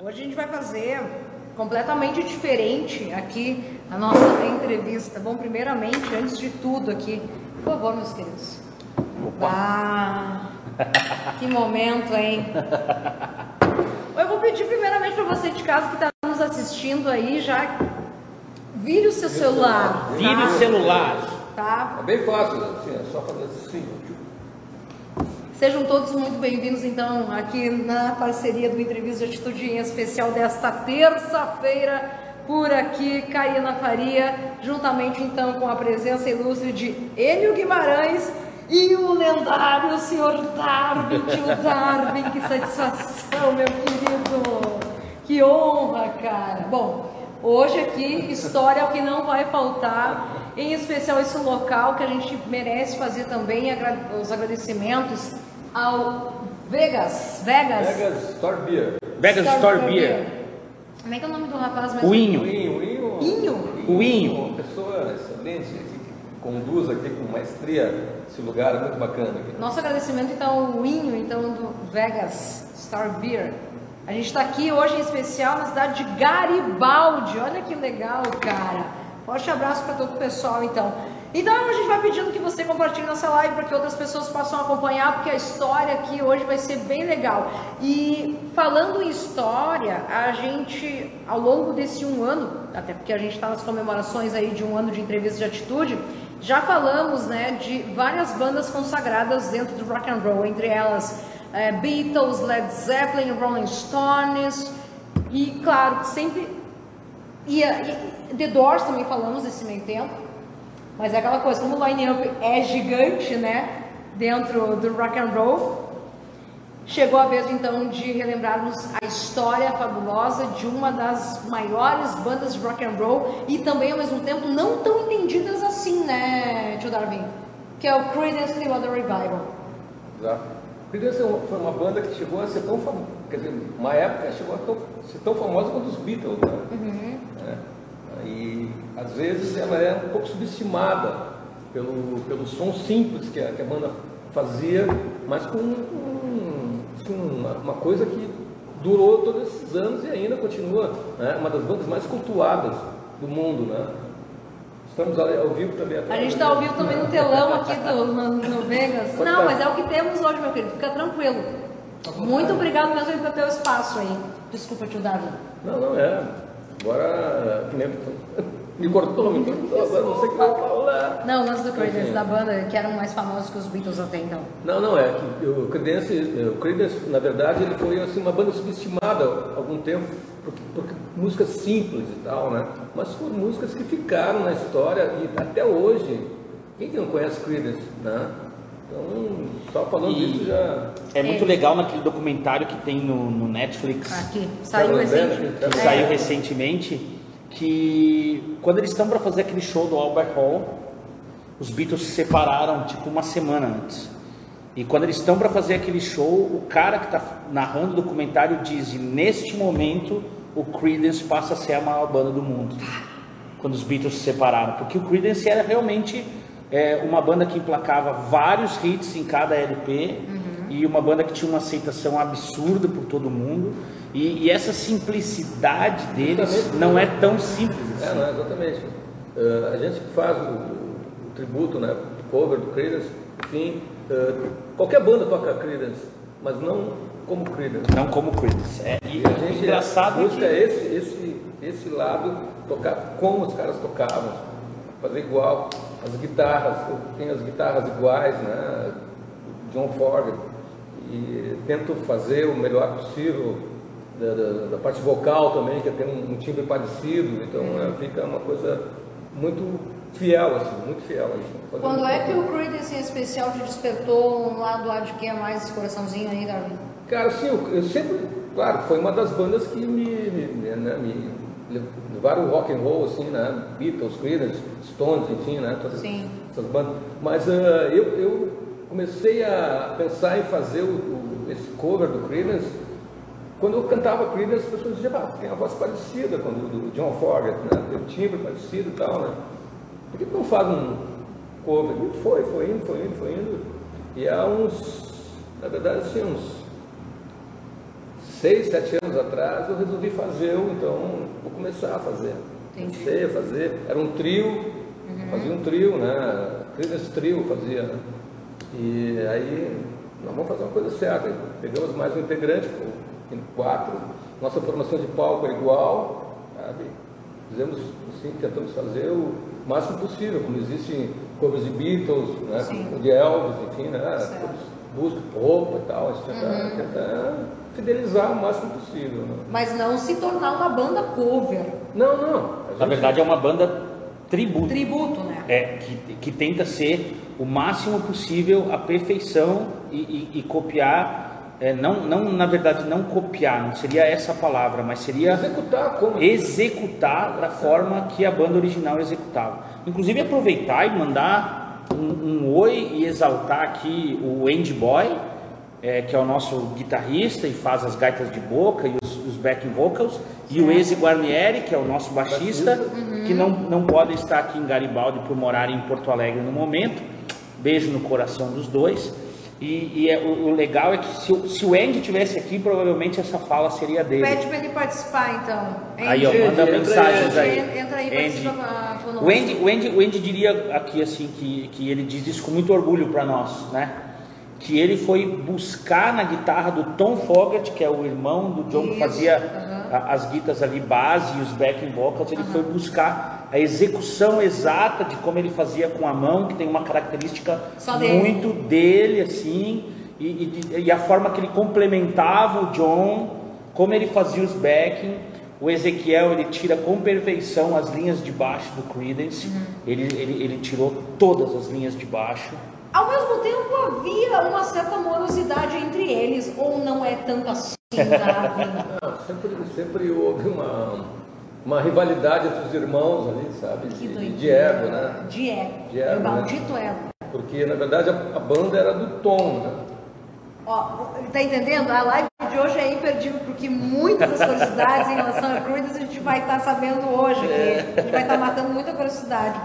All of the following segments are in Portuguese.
Hoje a gente vai fazer completamente diferente aqui a nossa entrevista. Bom, primeiramente, antes de tudo aqui, por favor, meus queridos. Opa. Ah, que momento, hein? Eu vou pedir primeiramente para você de casa que está nos assistindo aí, já vire o seu celular. Vire tá? o celular. Tá? É bem fácil, assim, é só fazer assim. Sejam todos muito bem-vindos, então, aqui na parceria do Entrevista de Atitude em especial desta terça-feira, por aqui, Karina Faria, juntamente, então, com a presença ilustre de Enio Guimarães e o lendário Sr. Darwin, tio Darwin, que satisfação, meu querido, que honra, cara. Bom, hoje aqui, história é o que não vai faltar, em especial esse local que a gente merece fazer também os agradecimentos ao Vegas, Vegas, Vegas Store Beer. Vegas Store Beer. Como é que é o nome do rapaz mesmo? O Inho. O Inho, o Inho. Inho? O Inho. Uma pessoa excelente que conduz aqui com maestria esse lugar, é muito bacana aqui. Nosso agradecimento então ao Inho, então do Vegas Star Beer. A gente está aqui hoje em especial na cidade de Garibaldi. Olha que legal, cara. Forte abraço para todo o pessoal, então. Então a gente vai pedindo que você compartilhe nossa live para que outras pessoas possam acompanhar, porque a história aqui hoje vai ser bem legal. E falando em história, a gente, ao longo desse um ano, até porque a gente está nas comemorações aí de um ano de entrevista de atitude, já falamos, né, de várias bandas consagradas dentro do rock and roll, entre elas eh, Beatles, Led Zeppelin, Rolling Stones e, claro, sempre e, e The Doors também falamos nesse meio tempo, mas é aquela coisa, como o line-up é gigante, né, dentro do rock and roll, chegou a vez então de relembrarmos a história fabulosa de uma das maiores bandas de rock and roll e também ao mesmo tempo não tão entendidas assim, né, tio Darwin? Que é o Creedence Clearwater Revival. Exato. Creedence é foi uma banda que chegou a ser tão famosa, quer dizer, uma época chegou a tão- ser tão famosa quanto os Beatles, né? É. E às vezes ela é um pouco subestimada pelo, pelo som simples que a, que a banda fazia, mas com um- assim, uma, uma coisa que durou todos esses anos e ainda continua né? uma das bandas mais cultuadas do mundo, né? Estamos ao, vivo também. A gente está ao vivo também no telão aqui do, no, no Vegas. Não, mas é o que temos hoje, meu querido. Fica tranquilo. Muito obrigado mesmo pelo teu espaço aí. Desculpa, tio Darwin. Não, não é. Agora, me cortou, me cortou, agora não sei o que vou falar. Não, lance do Creedence, Enfim. da banda, que eram mais famosos que os Beatles até então. Não, não, é que o Creedence, o Creedence, na verdade, ele foi assim, uma banda subestimada há algum tempo, porque, porque músicas simples e tal, né? Mas foram músicas que ficaram na história e até hoje, quem que não conhece Creedence, né? Então, só falando E- disso já... É muito legal naquele documentário que tem no, no Netflix, Aqui, saiu Tá recente. lembrando que É. saiu recentemente, que quando eles estão para fazer aquele show do Albert Hall, os Beatles se separaram tipo uma semana antes. E quando eles estão para fazer aquele show, o cara que está narrando o documentário diz: "E neste momento o Creedence passa a ser a maior banda do mundo. Quando os Beatles se separaram, porque o Creedence era realmente é, uma banda que emplacava vários hits em cada LP e uma banda que tinha uma aceitação absurda por todo mundo. E, e essa simplicidade deles Justamente. não é tão simples É, assim. não, exatamente. Eh, a gente que faz o, o tributo, né, o cover do Creedence, enfim, eh, qualquer banda toca Creedence, mas não como Creedence. Não como Creedence. É, e E a gente engraçado é busca que esse, esse, esse lado, tocar como os caras tocavam, fazer igual. As guitarras, eu tenho as guitarras iguais, né? John Ford, e tento fazer o melhor possível da, da- da parte vocal também, que tem um, um timbre parecido, então é, fica uma coisa muito fiel, assim, muito fiel. a Quando é que o Creedence em especial te despertou um lado lá de quem é mais esse coraçãozinho aí, Darwin? Cara, sim, eu, eu sempre, claro, foi uma das bandas que me, me, né, me levaram o rock and roll, assim, né, Beatles, Creedence, Stones, enfim, né, todas Sim. essas bandas. Mas ah, eu, eu comecei a pensar em fazer o, o- esse cover do Creedence quando eu cantava Creedence, as pessoas diziam, ah, tem uma voz parecida com a do, do John Fogerty, né, tem um timbre parecido e tal, né. Por que não faz um cover? E foi, foi indo, foi indo, foi indo. E há uns, na verdade, assim, uns seis, sete anos atrás, eu resolvi fazer, então vou começar a fazer. Entendi. Comecei a fazer, era um trio, Uhum. fazia um trio, né? Creedence Trio fazia. né? E aí, nós vamos fazer uma coisa certa. Pegamos mais um integrante, em quatro. Nossa formação de palco era igual, sabe? Fizemos, assim, tentamos fazer o máximo possível, como existem covers de Beatles, né? Sim. de Elvis, enfim, né? Todos Busca roupa e tal, a gente tenta, Uhum. tenta fidelizar o máximo possível. Né? Mas não se tornar uma banda cover. Não, não. a Na gente- verdade é uma banda tributo. Tributo, né? É, que, que tenta ser o máximo possível a perfeição e, e- e copiar, é, não, não, na verdade, não copiar, não seria essa a palavra, mas seria executar como executar da forma que a banda original executava. Inclusive aproveitar e mandar um, um oi e exaltar aqui o Andy Boy, é, que é o nosso guitarrista e faz as gaitas de boca e os, os backing vocals, e o Eze Guarnieri, que é o nosso baixista, que não, não pode estar aqui em Garibaldi por morar em Porto Alegre no momento. Beijo no coração dos dois. E, e é- o, o legal é que se, o- se o Andy tivesse aqui, provavelmente essa fala seria dele. Pede pra ele participar, então. Aí, ó, Andy, manda entra mensagens aí. aí. Entra aí, Andy. participa com- conosco. O Andy, o, Andy, o Andy diria aqui assim que, que ele diz isso com muito orgulho para nós, né? Que ele foi buscar na guitarra do Tom Fogerty, que é o irmão do John que fazia a- as guitas ali base e os backing vocals, ele foi buscar a execução exata de como ele fazia com a mão, que tem uma característica dele. muito dele assim, e, e e a forma que ele complementava o John, como ele fazia os backing. O Ezequiel ele tira com perfeição as linhas de baixo do Creedence. Uhum. Ele, ele, ele tirou todas as linhas de baixo. Ao mesmo tempo, havia uma certa morosidade entre eles, ou não é tanto assim? Não, sempre, sempre houve uma, uma rivalidade entre os irmãos ali, sabe? Que De, de ego, né? De ego. De ego, né? maldito ego. Porque na verdade a, a banda era do Tom, né? Ó, tá entendendo? A live de hoje é imperdível, porque muitas das curiosidades em relação a Creedence a gente vai estar sabendo hoje aqui. A gente vai estar matando muita curiosidade.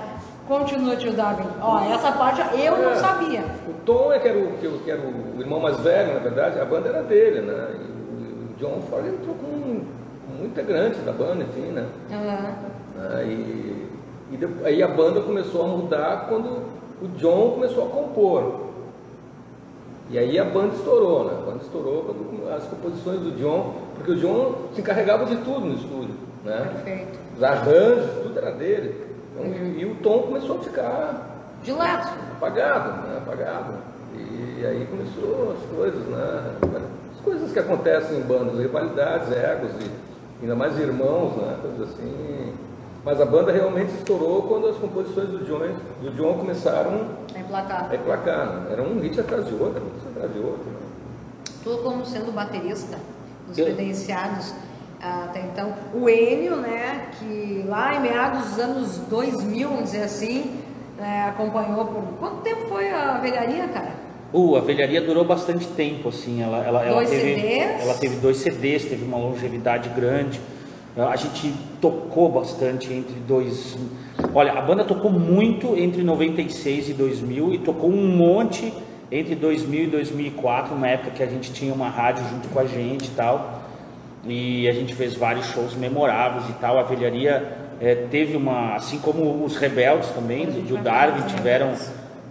Continua, tio Darwin. Ó, essa parte eu não É. sabia. O Tom é que era o, que, que era o irmão mais velho, na verdade, a banda era dele, né? E o, John Ford entrou como um, um integrante da banda, enfim, né? Aham. Ah, e e de- aí a banda começou a mudar quando o John começou a compor. E aí a banda estourou, né? A banda estourou quando as composições do John, porque o John se encarregava de tudo no estúdio, né? Perfeito. Os arranjos, tudo era dele. E, e o Tom começou a ficar De lado. apagado, né? Apagado. E aí começou as coisas, né? As coisas que acontecem em bandas, rivalidades, egos e ainda mais irmãos, né? Coisas assim. Mas a banda realmente estourou quando as composições do John, do John começaram É emplacado. a emplacar. Né? Era um hit atrás de outro, um hit atrás de outro. Né? Tu como sendo baterista dos credenciados até então, o Enio, né, que lá em meados dos anos 2000, vamos dizer assim, né, acompanhou por... Quanto tempo foi a velharia, cara? Uh, a velharia durou bastante tempo, assim. Ela, ela, ela Dois teve, CDs? ela teve dois CDs, teve uma longevidade grande. A gente tocou bastante entre dois. Olha, a banda tocou muito entre 96 e 2000 e tocou um monte entre 2000 e 2004, uma época que a gente tinha uma rádio junto com a gente e tal. E a gente fez vários shows memoráveis e tal. A velharia eh, teve uma, assim como os rebeldes também, do, do Darwin tiveram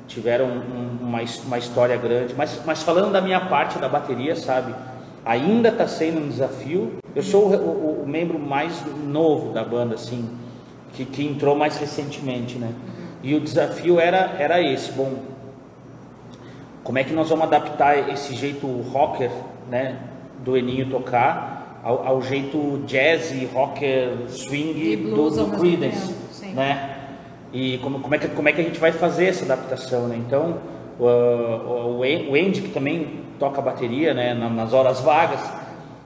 tiveram um- uma, uma história grande. Mas, mas falando da minha parte da bateria, sabe? Ainda está sendo um desafio. Eu sou o, o- o membro mais novo da banda, assim, que, que entrou mais recentemente, né? E o desafio era, era esse. Bom, como é que nós vamos adaptar esse jeito rocker, né? Do Eninho tocar ao, ao jeito jazz, rocker, swing E do, do Creedence, tempo, né? E como, como, é que, como é que a gente vai fazer essa adaptação, né? Então, o, o, Andy, que também toca bateria, né, na- nas horas vagas,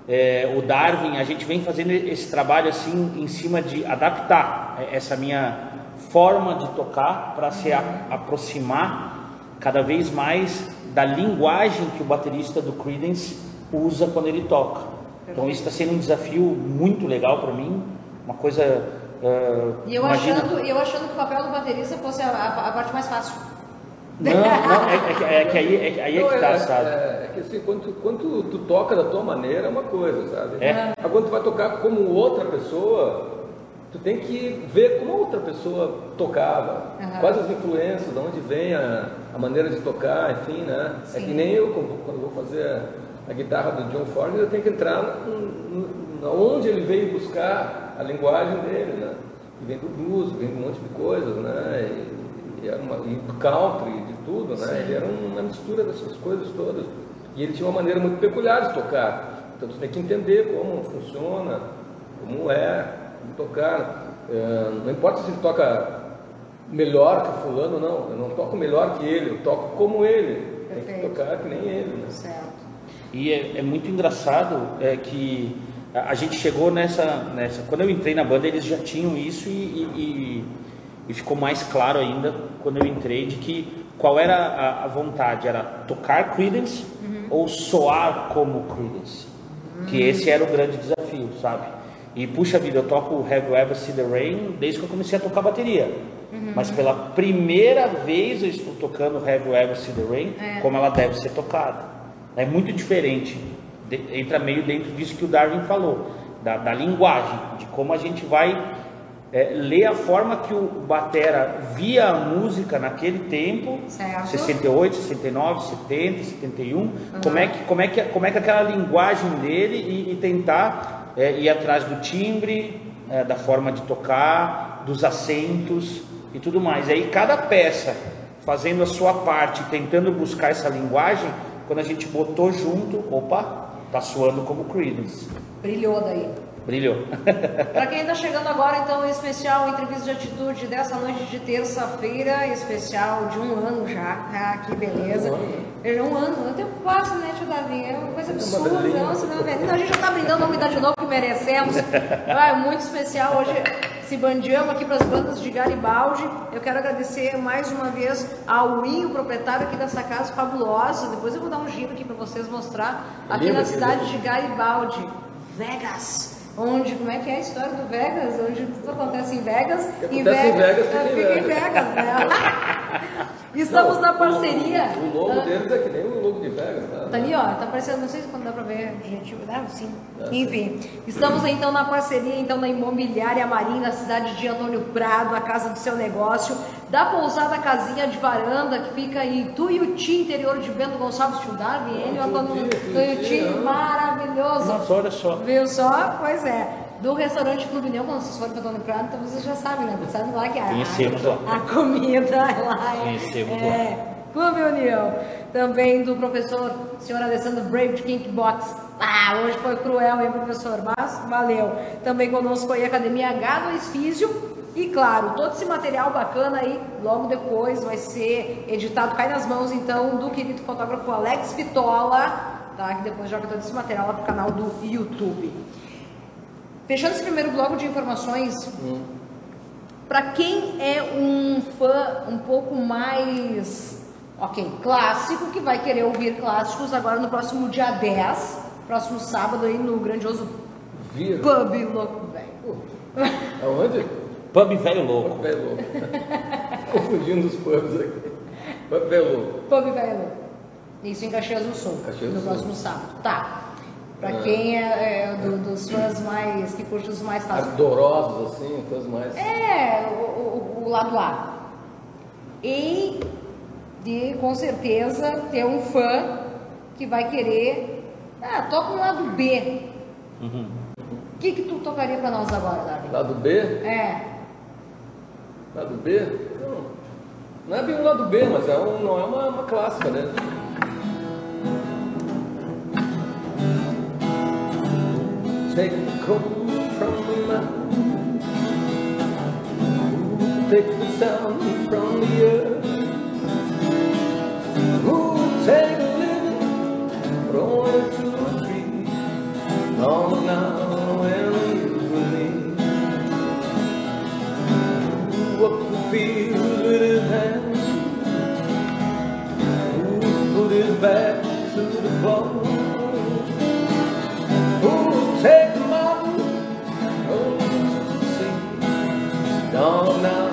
é, o Darwin, a gente vem fazendo esse trabalho assim em cima de adaptar essa minha forma de tocar para se a- aproximar cada vez mais da linguagem que o baterista do Creedence usa quando ele toca. Então isso está sendo um desafio muito legal para mim, uma coisa. ah, E eu imagina- achando, eu achando que o papel do baterista fosse a, a- a parte mais fácil. Não, não, é, é que- é que aí, é, que- aí é que tá, é, sabe? É, é que assim, quando, tu- quando tu, tu toca da tua maneira é uma coisa, sabe? É. Mas quando tu vai tocar como outra pessoa, tu tem que ver como a outra pessoa tocava, Aham. quais as influências, de onde vem a, a maneira de tocar, enfim, né? É Sim. que nem eu, quando, quando vou fazer a, guitarra do John Ford, eu tenho que entrar onde ele veio buscar a linguagem dele, né? E vem do blues, vem de um monte de coisas, né? E, e, era uma, e do country, de tudo, né? Ele era uma mistura dessas coisas todas. E ele tinha uma maneira muito peculiar de tocar. Então você tem que entender como funciona, como é tocar. É, não importa se ele toca melhor que o fulano, não. Eu não toco melhor que ele, eu toco como ele. Tem que Perfeito. tocar que nem ele, né? Certo. E é, é muito engraçado é que a, a gente chegou nessa, nessa. Quando eu entrei na banda, eles já tinham isso e, e- e- ficou mais claro ainda quando eu entrei de que qual era a, a vontade? Era tocar Creedence ou soar como Creedence? Que esse era o grande desafio, sabe? E puxa vida, eu toco Have You Ever Seen the Rain desde que eu comecei a tocar bateria. Mas pela primeira vez eu estou tocando Have You Ever Seen the Rain É. como ela deve ser tocada. É muito diferente. De- entra meio dentro disso que o Darwin falou, da, da linguagem, de como a gente vai é, ler a forma que o Batera via a música naquele tempo, Certo. 68, 69, 70, 71, como, é que, como, é que, como é que aquela linguagem dele e, e tentar é, ir atrás do timbre, é, da forma de tocar, dos acentos e tudo mais. E aí cada peça fazendo a sua parte, tentando buscar essa linguagem, quando a gente botou junto, opa, tá soando como Creedence. Brilhou daí. Brilhou. Para quem está chegando agora, então, em especial entrevista de atitude dessa noite de terça-feira, especial de um ano já. Ah, que beleza. É um ano, o tempo passa, né, tio Davi? É uma coisa absurda. delícia. Nossa, não. Não, a gente já tá brindando, vamos brindar de novo que merecemos. Ah, é muito especial hoje. Se bandiamos aqui para as bandas de Garibaldi. Eu quero agradecer mais uma vez ao Win, o proprietário aqui dessa casa fabulosa. Depois eu vou dar um giro aqui para vocês mostrar. Aqui Lindo na cidade de Garibaldi, Vegas. Onde, como é que é a história do Vegas? Onde tudo acontece em Vegas. O que acontece em Vegas, fica em fica em Vegas. Vegas, né? Estamos Não, na parceria. O, logo Ah, deles é que nem o logo de Vegas, né? Tá ali, ó, tá aparecendo, não sei se quando dá pra ver, gente, dá sim. Dá Enfim, estamos então na parceria então da Imobiliária Marim, na cidade de Antônio Prado, a casa do seu negócio, da pousada Casinha de Varanda, que fica em Tuiuti, interior de Bento Gonçalves, tio Darwin, ele, o Antônio Tuiuti, né? maravilhoso. Nossa, olha só. Viu só? Pois é. Do restaurante Clube Neu, quando vocês forem para Antônio Prado, então vocês já sabem, né? Sabem lá que a, Conhecemos lá. a comida lá é. Conhecemos é, Clube União. Também do professor senhor Alessandro Brave de Kickbox. Ah, hoje foi cruel, hein, professor? Mas valeu. Também conosco foi a Academia H2 Físio. E claro, todo esse material bacana aí, logo depois vai ser editado, cai nas mãos então do querido fotógrafo Alex Vitola, tá? Que depois joga todo esse material lá pro canal do YouTube. Fechando esse primeiro bloco de informações, para quem é um fã um pouco mais, ok, clássico, que vai querer ouvir clássicos agora no próximo dia 10, próximo sábado aí no grandioso. Pub Louco Velho. Aonde? Pub velho louco. Pub Velho Louco. Confundindo os pubs aqui. Pub Velho Louco. Pub Velho Louco. Isso em Caxias do Sul, Caxias do no Sul. próximo sábado. Tá. Para Ah. quem é, é do- dos fãs mais, que curte os mais clássicos. Ardorosos, assim, coisas mais. É, o, o, o lado lá. E de com certeza ter um fã que vai querer. Ah, toca um lado B. O que, que tu tocaria pra nós agora, Darwin? Lado B? É. Lado B? Não, não é bem um lado B, mas é um, não é uma, uma clássica, né? Take the cold from the mountain, take the sound from the earth. Ooh, take a living, to a tree. Long now Field with his hand, Ooh, put his back to the ball. Ooh, take mountain, roll to the sea. Down now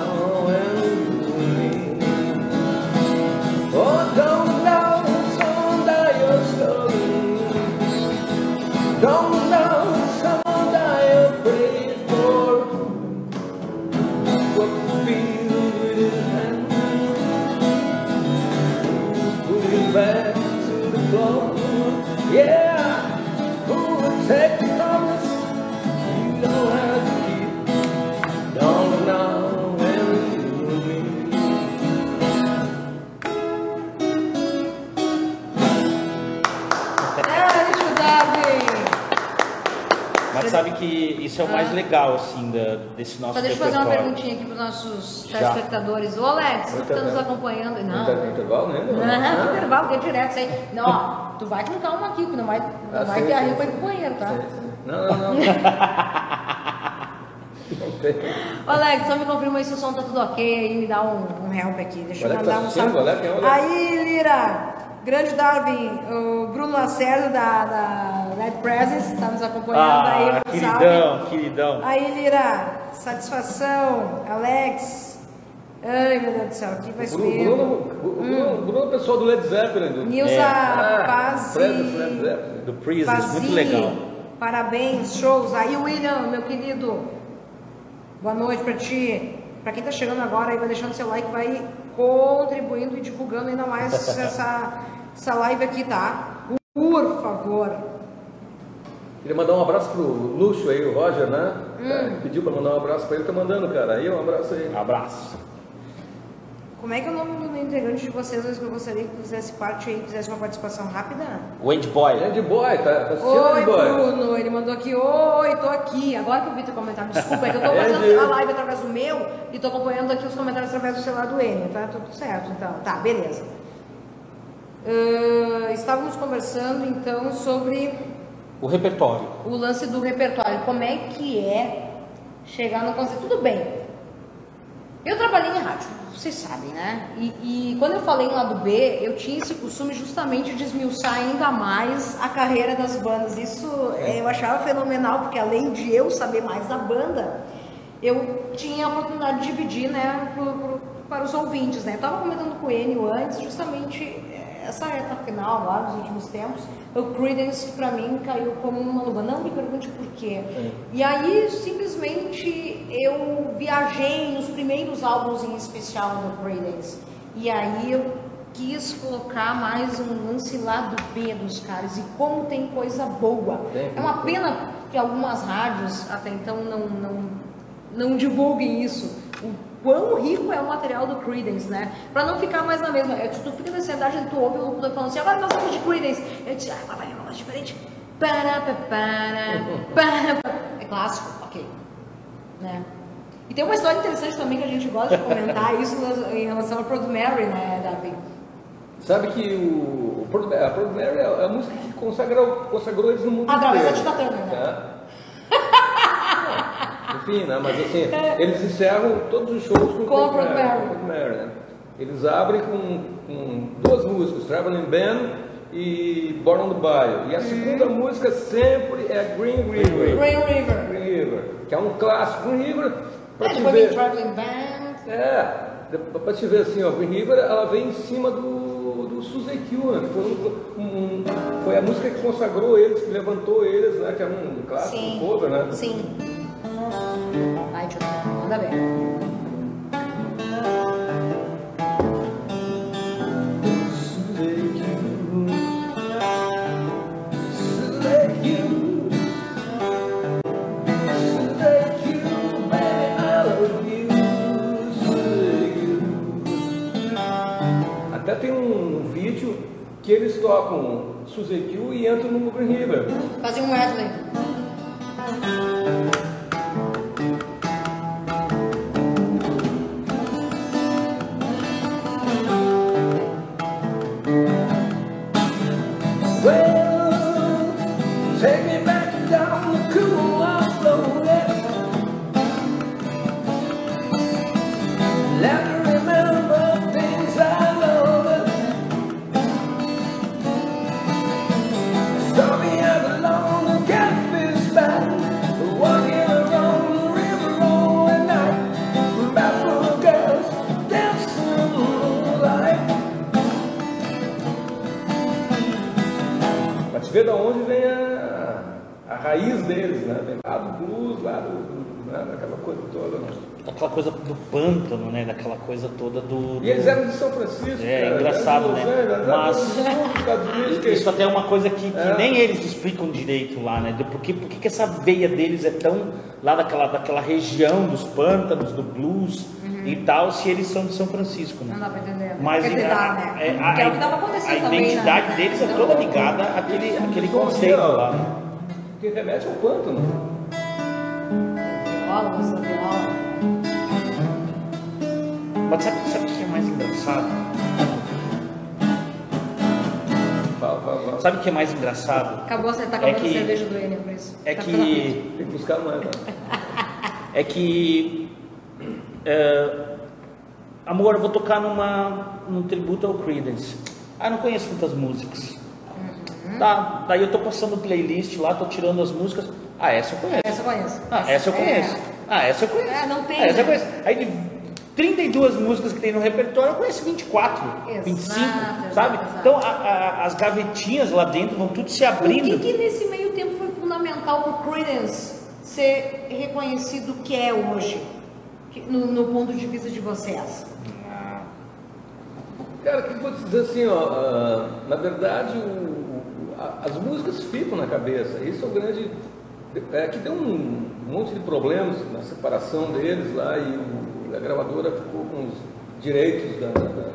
sabe que isso é o mais legal, assim, da- desse nosso Só deixa eu fazer uma repertório. perguntinha aqui para os nossos Já. telespectadores. Ô Alex, tu que tá nos acompanhando. Não tá no Não. intervalo, né? Não, no intervalo, que é direto, isso aí. Não, ó, tu vai com calma aqui, que não vai, não Ah, vai sim, ter sim, arriba pra ir sim. pro banheiro, tá? Não, não, não. Não tem. Ô, Alex, só me confirma aí se o som tá tudo ok aí, me dá um, um help aqui. Deixa eu Olha que mandar tá um assistindo, salve. olha quem olha. Aí, Lira, grande Darwin, o Bruno Lacerda da, da Red Presence, tá nos acompanhando aí. Ah, um queridão, queridão. Aí, Lira, satisfação, Alex. Ai, meu Deus do céu, aqui vai Bruno, subir. Bruno, Bruno, Bruno é o pessoal do Led Zeppelin. Do... Nilza Ah, Paz. Presence. Do Pazzi, muito legal. Parabéns, shows. Aí, William, meu querido, boa noite pra ti. Pra quem tá chegando agora, aí vai deixando seu like, vai contribuindo e divulgando ainda mais essa, essa live aqui, tá? Por favor. Queria mandar um abraço pro Luxo aí, o Roger, né? Hum. É, pediu pra mandar um abraço pra ele, tá mandando, cara. Aí, um abraço aí. Abraço. Como é que é o nome do integrante de vocês? que Eu gostaria que fizesse parte aí, fizesse uma participação rápida. Wendy Boy. Andy Boy, tá, tá assistindo, Oi, Andy? Bruno. Ele mandou aqui, oi, tô aqui. Agora que eu vi teu comentário, desculpa, é que eu tô É, fazendo a live através do meu e tô acompanhando aqui os comentários através do celular do Enio, tá? Tudo certo, então. Tá, beleza. Ah, estávamos conversando, então, sobre O repertório. o lance do repertório. Como é que é chegar no conceito? Tudo bem. Eu trabalhei em rádio, vocês sabem, né? E, e quando eu falei em lado B, eu tinha esse costume justamente de esmiuçar ainda mais a carreira das bandas. Isso eh, eu achava fenomenal, porque além de eu saber mais da banda, eu tinha a oportunidade de dividir, né, pro- pro- para os ouvintes, né? Eu tava comentando com o Enio antes, justamente essa reta final lá dos últimos tempos, o Creedence pra mim caiu como uma luva. Não me pergunte por quê. E aí simplesmente eu viajei nos primeiros álbuns em especial do Creedence. E aí eu quis colocar mais um lance lá do B dos caras e como tem coisa boa. Tem, É uma pena que algumas rádios até então não, não, não divulguem isso. Quão rico é o material do Creedence, né? Pra não ficar mais na mesma. Eu, tu fica na ansiedade tu ouve o locutor falando assim, agora nós vamos de Creedence. Eu disse, ah, vai uma voz diferente. Para, para, para, para. É clássico, ok. Né? E tem uma história interessante também que a gente gosta de comentar isso em relação ao Proud Mary, né, Davi? Sabe que o, o Proud- a Proud Mary é a música que consagrou, consagrou eles no mundo Através da inteiro. Tina Turner, né? É. Enfim, né? Mas assim, eles encerram todos os shows com, Com a Proud Proud Mary, né? Eles abrem com, com duas músicas, Traveling Band e Born on the Bayou. E a segunda música sempre é Green River. Green River. Green River, que é um clássico. Green River, pra É, te ver. Traveling Band. É, pra te ver assim, ó, Green River, ela vem em cima do, do Suzy Q, né? Que foi, um, um- foi a música que consagrou eles, que levantou eles, né? Que é um clássico, Sim. um cover, né? Sim. Vai, tio, manda Q. Até tem um vídeo que eles tocam Q e entram no Green River. Fazia um medley. Raiz deles, né? Vem lá do blues, lá do, do- né? daquela coisa toda. né? daquela coisa do pântano, né? Daquela coisa toda do. E eles eram de São Francisco. É, cara, engraçado, né? Mas- do Unidos, que- Isso até é uma coisa que, que É. nem eles explicam direito lá, né? Por que, por que que essa veia deles é tão lá daquela, daquela região dos pântanos, do blues e tal, se eles são de São Francisco, né? Não dá pra entender. Mas Quer dizer, a, dá, né? é, a- que é o que tava acontecendo a também, identidade né? deles é toda ligada àquele, àquele conceito ó, lá. Né? Que remete ao pântano. Viola, música da viola. Mas sabe, sabe o que é mais engraçado? Fala, fala, fala. Sabe o que é mais engraçado? Acabou, você tá É acabando que- a cerveja do Enio, por isso. É Tá que Tem que buscar mais, né? é que é, amor, eu vou tocar numa num tributo ao Creedence. Ah, eu não conheço muitas músicas. Tá, daí eu tô passando playlist lá, tô tirando as músicas. Ah, essa eu conheço. Essa eu conheço. Ah, essa eu conheço. Ah, essa eu conheço. É, não tem, Ah, essa eu né? conheço. Aí de 32 músicas que tem no repertório, eu conheço 24, Exato, 25, exato, sabe? exato. Então a- a- as gavetinhas lá dentro vão tudo se O abrindo. que, que nesse meio tempo foi fundamental para o Creedence ser reconhecido que é hoje, no, no ponto de vista de vocês? Cara, o que eu vou te dizer assim, ó, ah, na verdade, o- o- a- as músicas ficam na cabeça. Isso é o grande. É que tem um monte de problemas na separação deles lá e o- a gravadora ficou com os direitos da, da- da-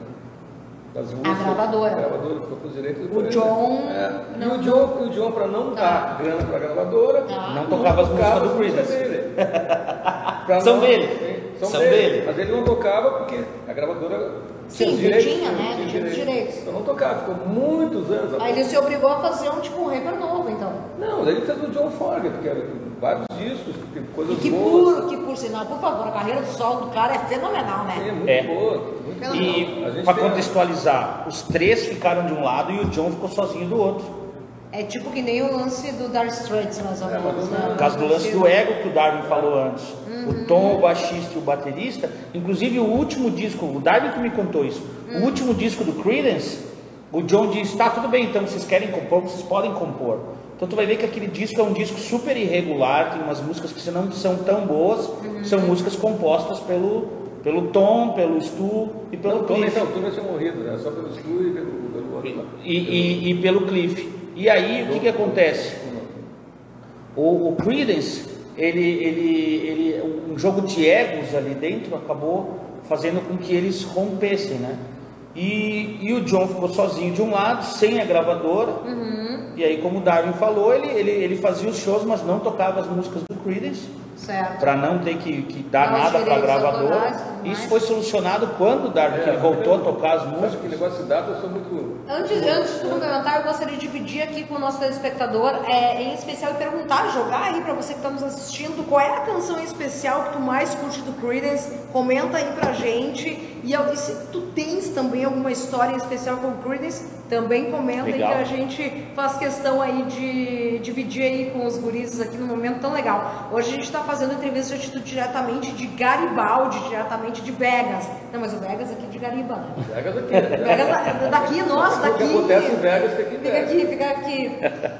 das músicas. gravadora. A gravadora ficou com os direitos. O? John É, não- E o John, o John para não Tá. dar grana para a gravadora, Tá. Não tocava as músicas tocava do as músicas dele. Pra São não- dele. Sim, São, São dele. dele. Mas ele não tocava porque a gravadora Sim, direitos, tinha, né? tinha Tinha os direitos. Então não tocava, ficou muitos anos. Aí ele se obrigou a fazer um tipo um rapper novo, então. Não, ele fez o John Fogerty, que era vários discos, que- E coisas que boas. por, que por sinal, por favor, a carreira do solo do cara é fenomenal, Sim, é né? muito É. boa. Muito. E para contextualizar, os três ficaram de um lado e o John ficou sozinho do outro. É tipo que nem o lance do Dark Straits, mais ou É, menos. menos. né? Por causa do lance do ego que o Darwin falou antes. Uhum. O Tom, o baixista e o baterista. Inclusive o último disco, o Darwin que me contou isso. Uhum. O último disco do Creedence, o John disse, tá tudo bem, então vocês querem compor, vocês podem compor. Então tu vai ver que aquele disco é um disco super irregular, tem umas músicas que não são tão boas, Uhum. são músicas compostas pelo, pelo Tom, pelo Stu e pelo Não, Tom Cliff. o Tom nem tinha morrido, né? Só pelo Stu e pelo, pelo outro. E, e- e pelo Cliff. E aí o que, que acontece? O, o Creedence, ele, ele, ele, um jogo de egos ali dentro acabou fazendo com que eles rompessem, né? E, e o John ficou sozinho de um lado, sem a gravadora. E aí, como o Darwin falou, ele, ele, ele fazia os shows, mas não tocava as músicas do Creedence Certo. para não ter que, que dar os nada para a gravadora. Isso foi solucionado quando o Darwin que ele voltou a tocar as músicas. que negócio de data eu sou muito. Antes, antes de complementar, eu gostaria de dividir aqui com o nosso telespectador, é, em especial, e perguntar, jogar aí pra você que está nos assistindo, qual é a canção em especial que tu mais curte do Creedence? Comenta aí pra gente. E, e se tu tens também alguma história em especial com o Creedence, também comenta Legal. aí que a gente faz questão aí de dividir aí com os gurizes aqui num momento tão legal. Hoje a gente está fazendo entrevista de atitude diretamente de Garibaldi, diretamente de Vegas. Não, mas o Vegas aqui de Gariba, né? Vegas aqui. né? Vegas da- daqui, nossa, O daqui. que acontece em Vegas fica em Fica Vegas. aqui, fica aqui.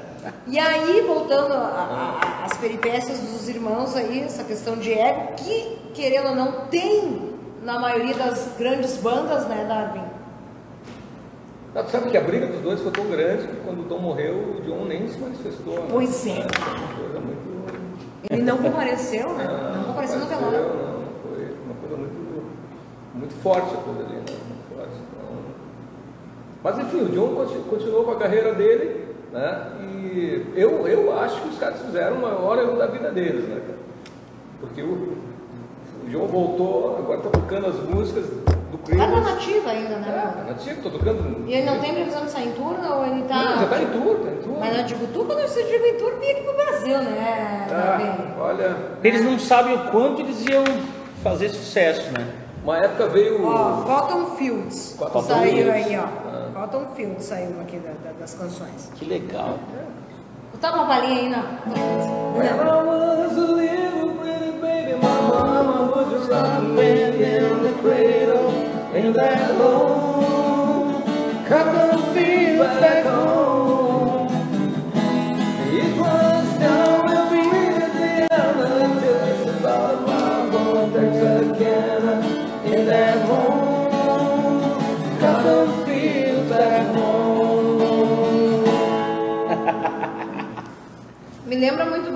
E aí, voltando às peripécias dos irmãos aí, essa questão de ego, que, querendo ou não, tem na maioria das grandes bandas, né, Darwin? Ah, tu sabe que a briga dos dois foi tão grande que quando o Tom morreu, o John nem se manifestou. né? Pois é. Coisa muito. Ele não compareceu, né? Não compareceu no velório. Não, foi uma coisa muito, muito forte a coisa ali, né? Muito forte. Então... Mas enfim, o John conti- continuou com a carreira dele, né? E eu, eu acho que os caras fizeram o maior erro da vida deles, né, cara? Porque o, o John voltou, agora tá tocando as músicas do Tá Creedence. na nativa ainda, É, né? nativo, tô tocando. E ele não tem previsão de sair em tour, ou ele tá... Não, já tá em tour, tá em tour. Mas eu digo tour, quando você digo em tour, vem aqui pro Brasil, né? Ah, olha, Eles não sabem o quanto eles iam fazer sucesso, né? Uma época veio. Ó, Cotton Fields. Cotton saiu Fields. aí, ó. Ah. Cotton Fields saiu aqui da- da- das canções. Que legal. Botar uma palhinha aí na. When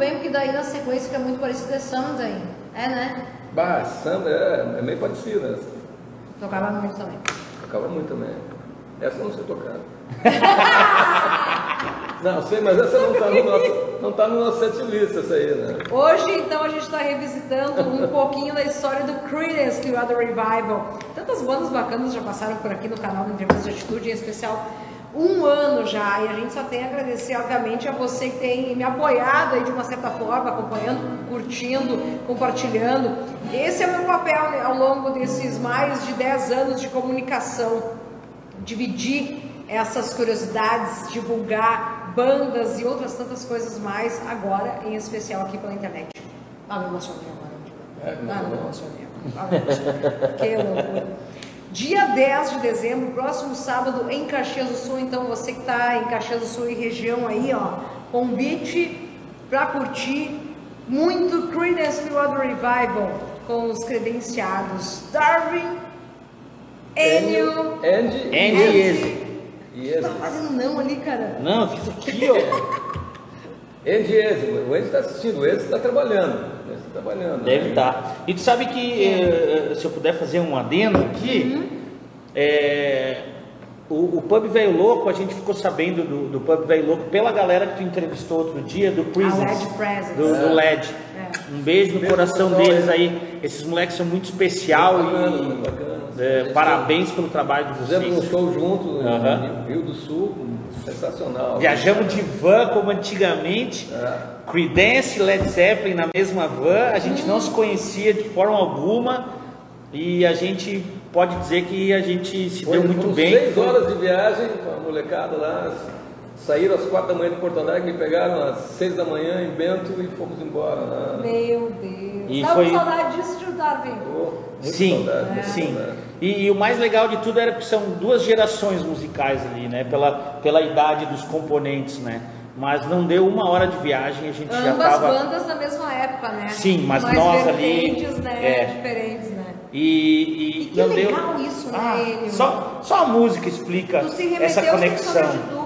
bem, porque daí na sequência fica muito parecido é Sunday. É, né? Bah, samba é, é meio parecido, né? Tocava muito também. Tocava muito também. Essa eu não sei tocar. não, sei, mas essa não está no nosso, não tá no nosso set list, essa aí, né? Hoje, então, a gente está revisitando um pouquinho da história do Creedence Clearwater Revival. Tantas bandas bacanas já passaram por aqui no canal do Entrevista de Atitude, em especial um ano já, e a gente só tem a agradecer, obviamente, a você que tem me apoiado aí de uma certa forma, acompanhando, curtindo, compartilhando. Esse é o meu papel ao longo desses mais de 10 anos de comunicação, dividir essas curiosidades, divulgar bandas e outras tantas coisas mais, agora em especial aqui pela internet. Ah, me emocionei agora. É, ah, me emocionei. Ah, me emocionei. que loucura. Dia 10 de dezembro, próximo sábado, em Caxias do Sul. Então, você que está em Caxias do Sul e região aí, ó, convite para curtir muito Creedence Clearwater Revival com os credenciados Darwin, Enio, Andy, Andy Yes. Tá fazendo não ali, cara? Não, fiz aqui, ó. Andy Eze, o Andy está assistindo, o Eze está trabalhando. Trabalhando. Deve estar. Né? Tá. E tu sabe que, é. se eu puder fazer um adendo aqui, uhum. é, o, o, Pub Velho Louco, a gente ficou sabendo do, do Pub Velho Louco pela galera que tu entrevistou outro dia, do Prisons, do, do LED. É. Um beijo no coração deles aí. Esses moleques são muito especial bacana, e bacana. É, parabéns pelo trabalho de vocês. Fizemos um show junto uhum. no Rio do Sul, sensacional. Viajamos de van como antigamente. É. Creedence e Led Zeppelin na mesma van, a gente não se conhecia de forma alguma e a gente pode dizer que a gente se Foi, deu muito bem. Seis horas de viagem com a molecada lá, saíram às quatro da manhã de Porto Alegre, me pegaram às seis da manhã em Bento e fomos embora. Né? Meu Deus. E Dá foi... saudade disso, de Darwin. Oh, sim, saudade, é. sim. E, e, o mais legal de tudo era que são duas gerações musicais ali, né? Pela, pela idade dos componentes, né? Mas não deu uma hora de viagem, a gente Ambas já estava. Ambas bandas na mesma época, né? Sim, mas Mais nós ali. Né? É, diferentes, né? E, e, e que não legal deu... isso, né? Ah, só, só a música explica essa conexão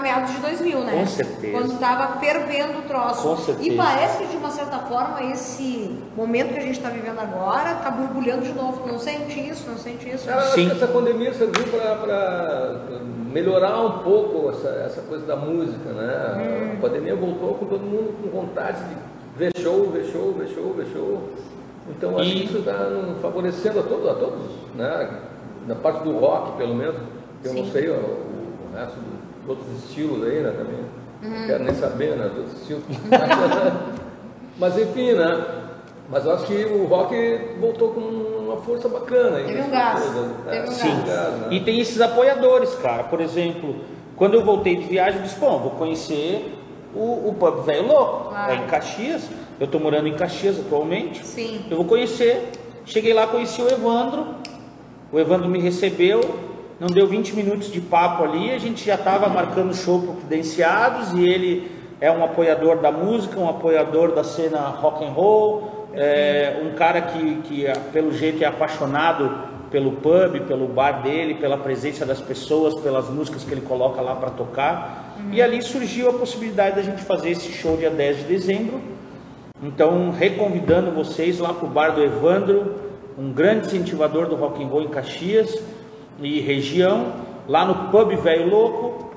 meados de 2000, né? Com certeza. Quando estava fervendo o troço. Com certeza. E parece que de uma certa forma esse momento que a gente está vivendo agora está borbulhando de novo. Não sente isso, não sente isso. Cara, Sim. acho que essa pandemia serviu para melhorar um pouco essa, essa coisa da música, né? Hum. A pandemia voltou com todo mundo com vontade de ver show, ver show, ver show, ver show. Então acho e... que isso está favorecendo a todos, a todos, né? Na parte do rock, pelo menos. Eu Sim. não sei o, o resto do outros estilos aí, né, também. Uhum. Não quero nem saber, né, outros estilos. Mas enfim, né, mas eu acho que o rock voltou com uma força bacana. Aí, Teve um gás. Teve um Sim. Gás, né? E tem esses apoiadores, cara. Por exemplo, quando eu voltei de viagem, eu disse, bom, vou conhecer o, o pub velho louco, claro. é em Caxias. Eu estou morando em Caxias atualmente. Sim. Eu vou conhecer. Cheguei lá, conheci o Evandro. O Evandro me recebeu, não deu 20 minutos de papo ali, a gente já estava marcando show para credenciados e ele é um apoiador da música, um apoiador da cena rock and roll, é um cara que, que pelo jeito é apaixonado pelo pub, pelo bar dele, pela presença das pessoas, pelas músicas que ele coloca lá para tocar. Uhum. E ali surgiu a possibilidade da gente fazer esse show dia 10 de dezembro. Então, reconvidando vocês lá para o bar do Evandro, um grande incentivador do rock and roll em Caxias e região, lá no Pub Velho Louco.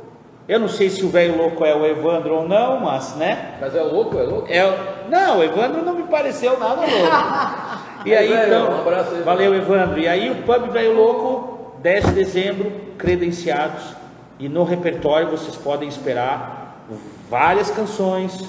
Eu não sei se o velho louco é o Evandro ou não, mas, né? Mas é louco, é louco? É, não, o Evandro não me pareceu nada louco. E aí, então, um abraço aí, valeu, Evandro. E aí, o Pub Velho Louco, 10 de dezembro, credenciados. E no repertório vocês podem esperar várias canções,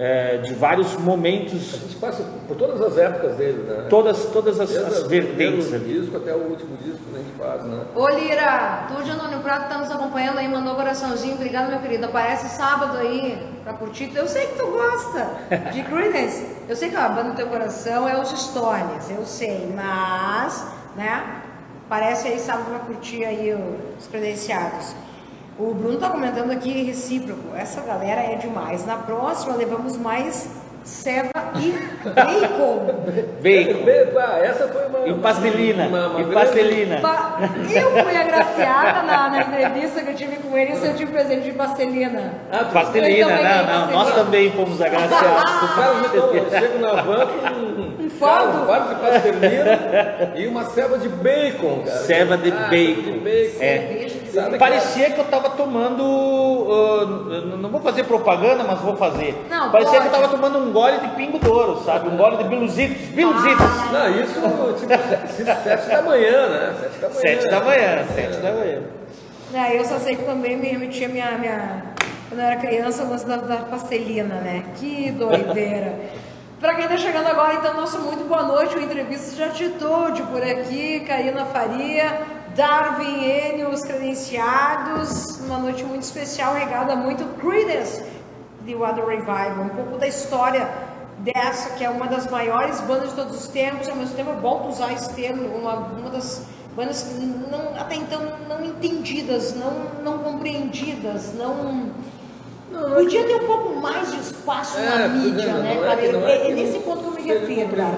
é, de vários momentos. A gente passa por todas as épocas dele, né? Todas, todas as, as vertentes. Do disco até o último disco que a gente faz, né? Ô Lira, tu de Antônio Prato tá nos acompanhando aí, mandou um coraçãozinho, obrigado meu querido. Aparece sábado aí pra curtir. Eu sei que tu gosta de Creedence. Eu sei que a banda do teu coração é os Stones, eu sei, mas, né? Aparece aí sábado pra curtir aí os credenciados. O Bruno está comentando aqui recíproco. Essa galera é demais. Na próxima levamos mais ceva e bacon. Bacon. Essa foi uma. E pastelina. uma- uma E pastelina. Pa- Eu fui agraciada na, na entrevista que eu tive com ele, eu tive presente de pastelina. Ah, Pastelina, não, não. Nós pastelina. também fomos agraciados. Os caras então, chegam na van com um um fardo de pastelina e uma ceva de bacon, cara. Ceva de Ah, bacon. de bacon. É. Parecia que eu tava tomando. ah, não vou fazer propaganda, mas vou fazer. Não, Parecia pode. que eu tava tomando um gole de pingo douro, sabe? Um gole de biluzitos. Biluzitos. Ah. Não, isso tipo se- sete da manhã, né? Sete da manhã. Sete da manhã, sete da manhã. É, eu só sei que também me remetia minha, minha. Quando eu era criança, o lance da, da pastelina, né? Que doideira. Pra quem tá chegando agora, então, nosso muito boa noite, o Entrevistas de Atitude por aqui, Karina Faria, Darwin N, os credenciados, uma noite muito especial, regada muito Creedence, The Water Revival, um pouco da história dessa, que é uma das maiores bandas de todos os tempos, ao mesmo tempo eu volto a usar esse termo, uma, uma das bandas não, até então não entendidas, não, não compreendidas, não... Podia ter um pouco mais de espaço na mídia, não, né, não cara? não É, é que nesse não ponto que eu me refiro, cara.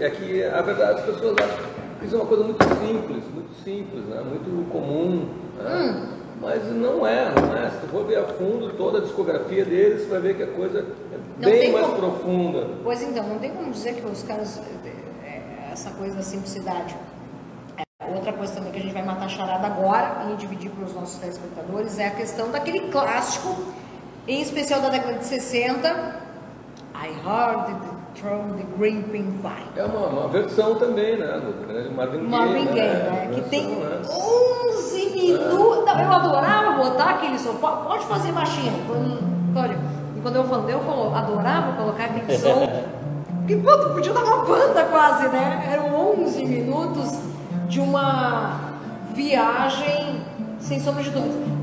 É que, a verdade, as pessoas acham que isso é uma coisa muito simples, muito simples, né? muito comum. Né? Hum. Mas não é, não é. Se tu for ver a fundo toda a discografia deles, você vai ver que a coisa é Não bem mais como- profunda. Pois então, não tem como dizer que os caras. é, é, Essa coisa da simplicidade. É, Outra coisa também que a gente vai matar a charada agora e dividir para os nossos telespectadores é a questão daquele clássico, em especial da década de 60. I heard É uma, uma versão também, né? Do grande Marvin Gaye. Marvin Gaye, né? né? Que Versão, tem né? 11 minutos. Não, eu adorava botar aquele som. Po- Pode fazer baixinho. Pode. E quando eu falei, eu adorava colocar aquele som. Porque, pô, podia dar uma banda quase, né? Eram 11 minutos de uma viagem sem sombra de dúvida.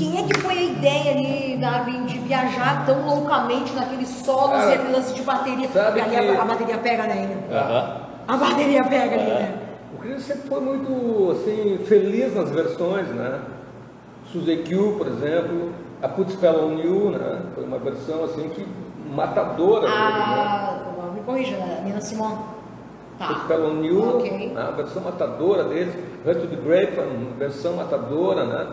Quem é que foi a ideia ali, Darwin, de viajar tão loucamente naqueles solos Cara, e aquele lance de bateria? sabe que- a, a bateria pega, né? Aham. A bateria pega ali, né? O Chris sempre foi muito assim, feliz nas versões, né? Suzy Q, por exemplo, a Put Spell on You, né? Foi uma versão assim que matadora dele, né? Me corrija, né? Nina Simone. Put Tá. Spell on You, Ok. né? a versão matadora deles, Heart to the uma versão matadora, né?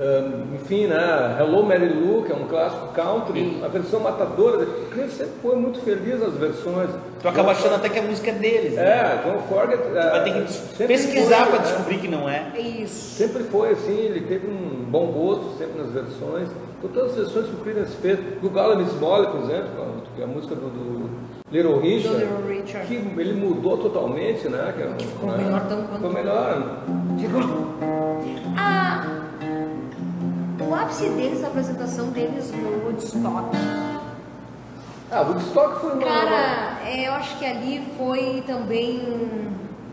Ahn, enfim, né? Hello Mary Lou, que é um clássico country, a versão matadora. O Chris sempre foi muito feliz nas versões. Tu acaba achando até que a música é deles. né? É, John Forget. Tu vai ter que pesquisar para né? descobrir que não é. É Isso. Sempre foi assim, ele teve um bom gosto sempre nas versões. Com todas as versões que o Creedence fez, do Gala Miss Molly, por exemplo, que é a música do, do Little Richard, Little Richard. que ele mudou totalmente, né? Que, é um- Que ficou né? melhor tão quanto- Ficou melhor. Ah, o ápice deles, a apresentação deles no Woodstock. Ah, o Woodstock foi uma... Cara, é, eu acho que ali foi também.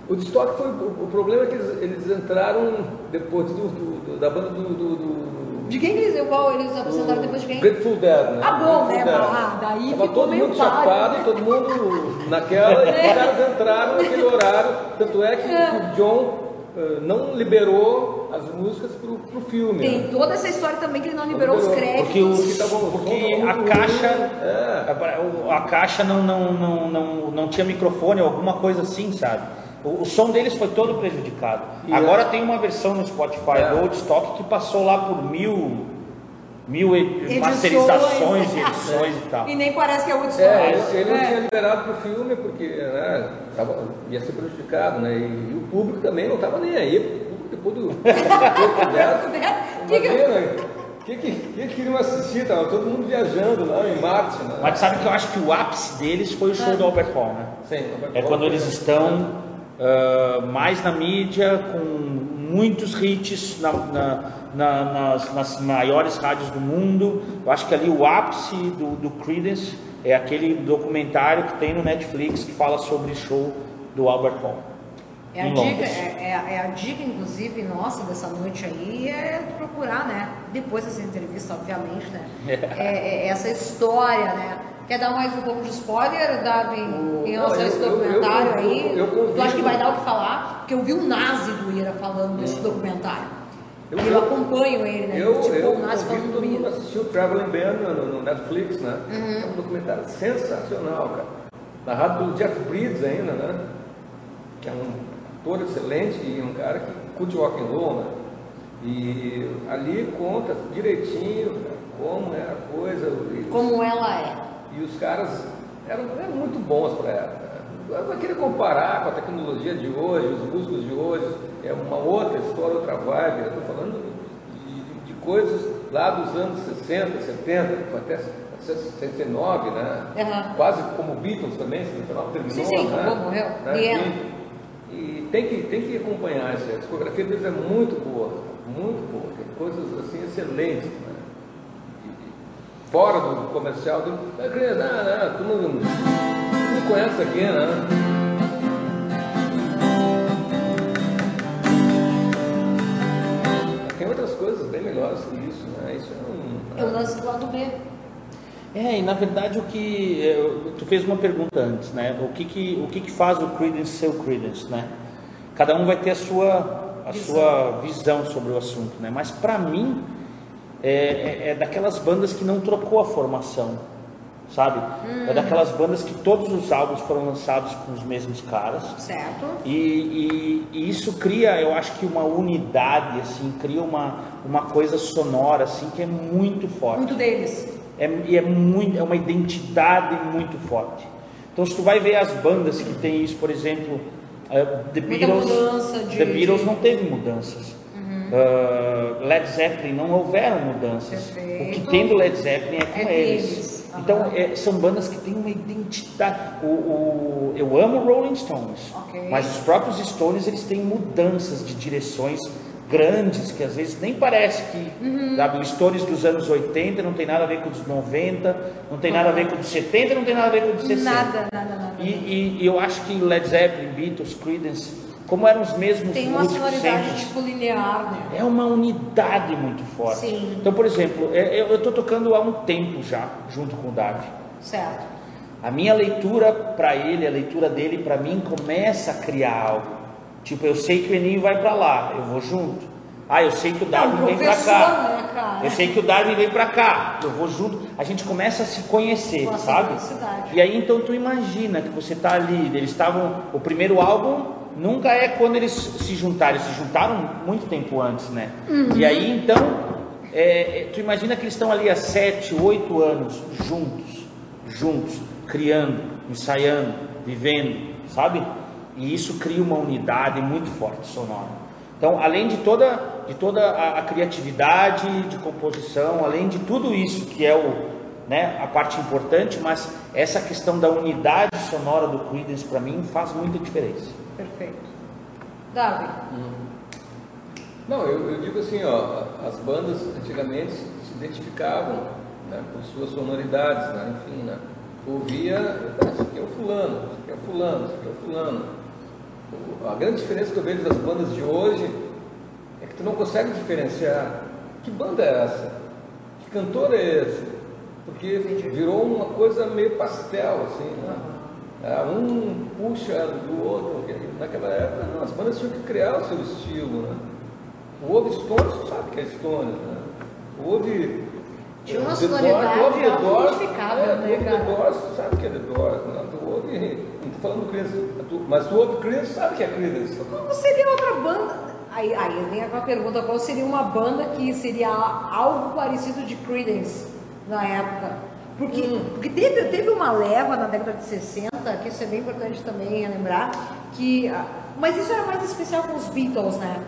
O Woodstock foi... O, problema é que eles, eles entraram depois do, do- da banda do... do, De quem que eles, qual eles apresentaram depois de quem? Grateful Dead, né? Ah, bom, né? Ah, daí Tava ficou todo mundo chapado, né? todo mundo naquela, e os caras entraram naquele horário. Tanto é que o John não liberou as músicas pro, pro filme. Tem né? toda essa história também que ele não liberou os liberou, créditos. Porque, o, Porque tava- o som porque a caixa, é. a, a caixa não, não, não, não, não tinha microfone, alguma coisa assim, sabe? O, o som deles foi todo prejudicado. E Agora é- tem uma versão no Spotify É. do Woodstock que passou lá por mil, mil e- Edições. masterizações, edições e tal. E nem parece que é Woodstock. É, ele, ele não É. tinha liberado pro filme porque né, tava- ia ser prejudicado, né? E, e o público também não estava nem aí. O público, depois do. o que, que, que que queriam assistir? Tava todo mundo viajando lá em Marte, né? Mas sabe que eu acho que o ápice deles foi o show do Albert Hall, né? Sim, É quando eles estão ah, mais na mídia, com muitos hits na- na- na- nas, nas maiores rádios do mundo. Eu acho que ali o ápice do, do Creedence é aquele documentário que tem no Netflix que fala sobre o show do Albert Hall. É a, dica, é, é- é a dica, inclusive, nossa, dessa noite aí, é procurar, né? Depois dessa entrevista, obviamente, né? É, é essa história, né? Quer dar mais um pouco de spoiler, Darwin, em relação a esse eu- eu- documentário eu- aí? eu convido- Tu acha que vai dar o que falar? Porque eu vi o Nazi do Ira falando desse documentário. Eu, eu, acompanho ele, né? Eu, tipo, eu todo mundo assistiu o Traveling Band no, no Netflix, né? Uhum. É um documentário sensacional, cara. Narrado pelo Jeff Bridges ainda, né? Que é um ator excelente e um cara que curte rock and roll, né? E ali conta direitinho cara, como é a coisa. Como ela é. E os caras eram, eram muito bons para ela. Eu não queria comparar com a tecnologia de hoje, os músicos de hoje, é uma outra história, outra vibe. Eu estou falando de, de, coisas lá dos anos 60, 70, até 69, né? Uhum. Quase como Beatles também, 69 terminou, sim, sim, né? morreu. Né? E, e, tem, que, tem que acompanhar isso. A discografia deles é muito boa, muito boa. Tem coisas assim excelentes. Né? fora do comercial, do, ah, não, tu não, não conhece aqui, né? Que isso, né? Isso é um. É o lance do lado B. É, e na verdade o que. Tu fez uma pergunta antes, né? O que, que, o que, que faz o Credence ser o Credence, né? Cada um vai ter a sua, a visão. sua visão sobre o assunto, né? Mas para mim, é, é, é, daquelas bandas que não trocou a formação, sabe? Hum. É daquelas bandas que todos os álbuns foram lançados com os mesmos caras. Certo. E, e, e, isso cria, eu acho que uma unidade, assim, cria uma, uma coisa sonora, assim, que é muito forte. Muito deles. É, e é, muito, é uma identidade muito forte. Então, se tu vai ver as bandas que tem isso, por exemplo, uh, The Beatles, de, The Beatles de... não teve mudanças. Uh, Led Zeppelin não houveram mudanças. Perfeito. O que tem do Led Zeppelin é com é eles. Então é, são bandas que têm uma identidade. O, o eu amo Rolling Stones, okay. mas os próprios Stones eles têm mudanças de direções grandes que às vezes nem parece que uhum. sabe, o Stones dos anos 80 não tem nada a ver com os 90, não tem nada a ver com os 70, não tem nada a ver com os 60. Nada, nada, nada. E, e, e eu acho que Led Zeppelin, Beatles, Creedence como eram os mesmos Tem uma sonoridade tipo linear, né? É uma unidade muito forte. Sim. Então, por exemplo, é, eu estou tocando há um tempo já, junto com o Davi. Certo. A minha leitura para ele, a leitura dele para mim, começa a criar algo. Tipo, eu sei que o Eninho vai para lá, eu vou junto. Ah, eu sei que o Darwin vem para cá. Né, eu sei que o Darwin vem para cá. Eu vou junto. A gente começa a se conhecer, Nossa, sabe? E aí então tu imagina que você tá ali. Eles estavam. O primeiro álbum nunca é quando eles se juntaram, eles se juntaram muito tempo antes, né? Uhum. E aí então, é, é, tu imagina que eles estão ali há sete, oito anos juntos, juntos, criando, ensaiando, vivendo, sabe? E isso cria uma unidade muito forte sonora. Então, além de toda, de toda a, a criatividade de composição, além de tudo isso que é o, né, a parte importante, mas essa questão da unidade sonora do Creedence para mim faz muita diferença. Perfeito. Davi? Hum. Não, eu, eu, digo assim, ó, as bandas antigamente se identificavam né, por suas sonoridades, né, enfim, né? Ouvia, isso aqui é o fulano, isso aqui é o fulano, isso aqui é o fulano. A grande diferença que eu vejo das bandas de hoje é que tu não consegue diferenciar que banda é essa, que cantor é esse, porque virou uma coisa meio pastel, assim, né? É, um puxa do outro. Naquela época, não, as bandas tinham que criar o seu estilo. Né? O Ouve Stones, sabe que é Stones. Né? Ouve. Tinha uma sonoridade identificável, é, né, cara? The Doors, sabe que é The Doors. Né? Tu ouve, não estou falando do Creedence, mas tu ouve Creedence, sabe que é Creedence. Como seria outra banda? Aí, aí vem aquela pergunta, qual seria uma banda que seria algo parecido de Creedence na época? Porque, hum. porque teve, teve uma leva na década de 60, que isso é bem importante também lembrar, que. Ah, mas isso era mais especial com os Beatles, né?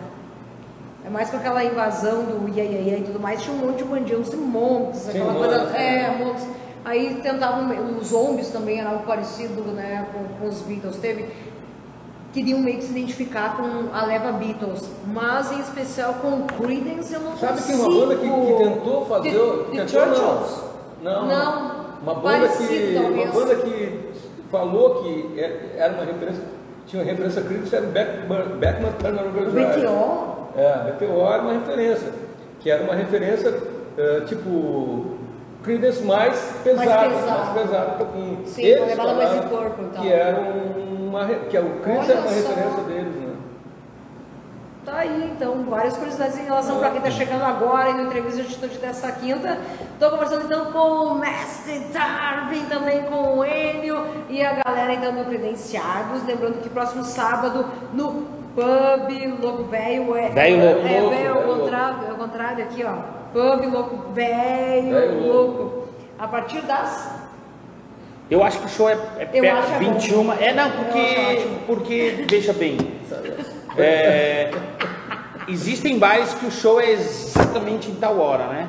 É mais com aquela invasão do ia, ia, ia e tudo mais, tinha um monte de bandidos e montes, aquela Sim, coisa. É, montes. Aí tentavam, os zombies também eram algo parecido né, com, com os Beatles. Teve, queriam meio que se identificar com a leva Beatles, mas em especial com o Creedence eu não Sabe consigo. Sabe que uma banda que, que tentou fazer... The, the tentou, não, não. Uma banda, que, uma banda que falou que é, era uma referência, tinha uma referência crítica, era o Beckman, Beckman Turner Overdrive. BTO? É, BTO era uma referência, que era uma referência uh, tipo Creedence mais pesado, mais pesado, mais pesado um pouquinho. Sim, Eles mais de corpo então. Que era uma, que é o Creedence era uma referência deles, né? Tá aí, então, várias curiosidades em relação para quem está chegando agora e no entrevista de atitude dessa quinta. Estou conversando então com o Mestre Darwin, também com o Enio e a galera então do Credenciados. Lembrando que próximo sábado no Pub Louco Velho é. Velho Louco. É, velho, é contrário, é o contrário aqui, ó. Pub Louco Velho Louco. A partir das. Eu acho que o show é, é perto acho é bom. 21. É, não, porque, porque veja bem, é, existem bares que o show é exatamente em tal hora, né?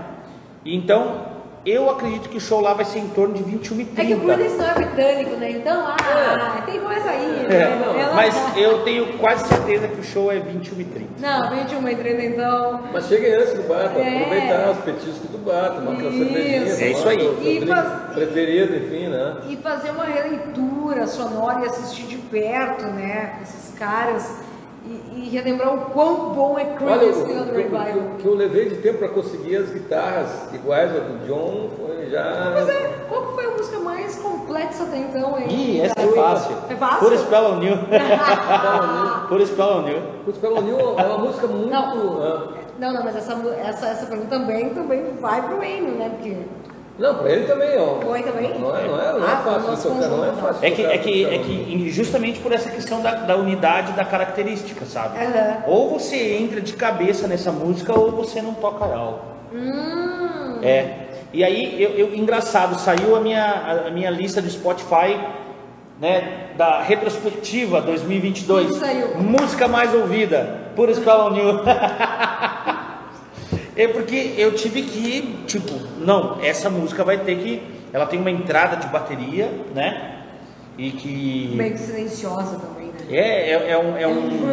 Então, eu acredito que o show lá vai ser em torno de 21 e 30. É que o Prudence não é britânico, né? Então, ah, tem coisa aí. É, né? não, Ela- mas eu tenho quase certeza que o show é 21 e 30. Não, 21 e 30 então. Mas cheguem antes do bar para É. aproveitar os petiscos do bar, tomar aquela cervejinha. É isso aí. E faz- Preferido, enfim, né? E fazer uma releitura sonora e assistir de perto, né? Esses caras. E, e relembrar o quão bom é Olha, Creedence o, Clearwater Revival. o que eu levei de tempo para conseguir as guitarras iguais ao do John foi já. Mas é, qual que foi a música mais complexa até então, hein? Ih, essa é fácil. É fácil? Por Spell on You. Por Spell on You. O Spell New é uma música muito. Não. ah, Não, não, mas essa, essa, essa pergunta também, também vai pro Enio, né? Porque Não, para ele também, ó. Foi também? Não é, não é, não é Ah, fácil nosso tocar, não é fácil. É que, é que, é que justamente por essa questão da, da unidade da característica, sabe? Aham. Ou você entra de cabeça nessa música ou você não toca algo. Hum. É. E aí, eu, eu- engraçado, saiu a minha, a minha lista do Spotify, né, da retrospectiva 2022. Sim, saiu. Música mais ouvida, por Spell on You. é porque eu tive que, tipo, não, essa música vai ter que, ela tem uma entrada de bateria, né, e que... Meio que silenciosa também, né? É, é, é um, é, um,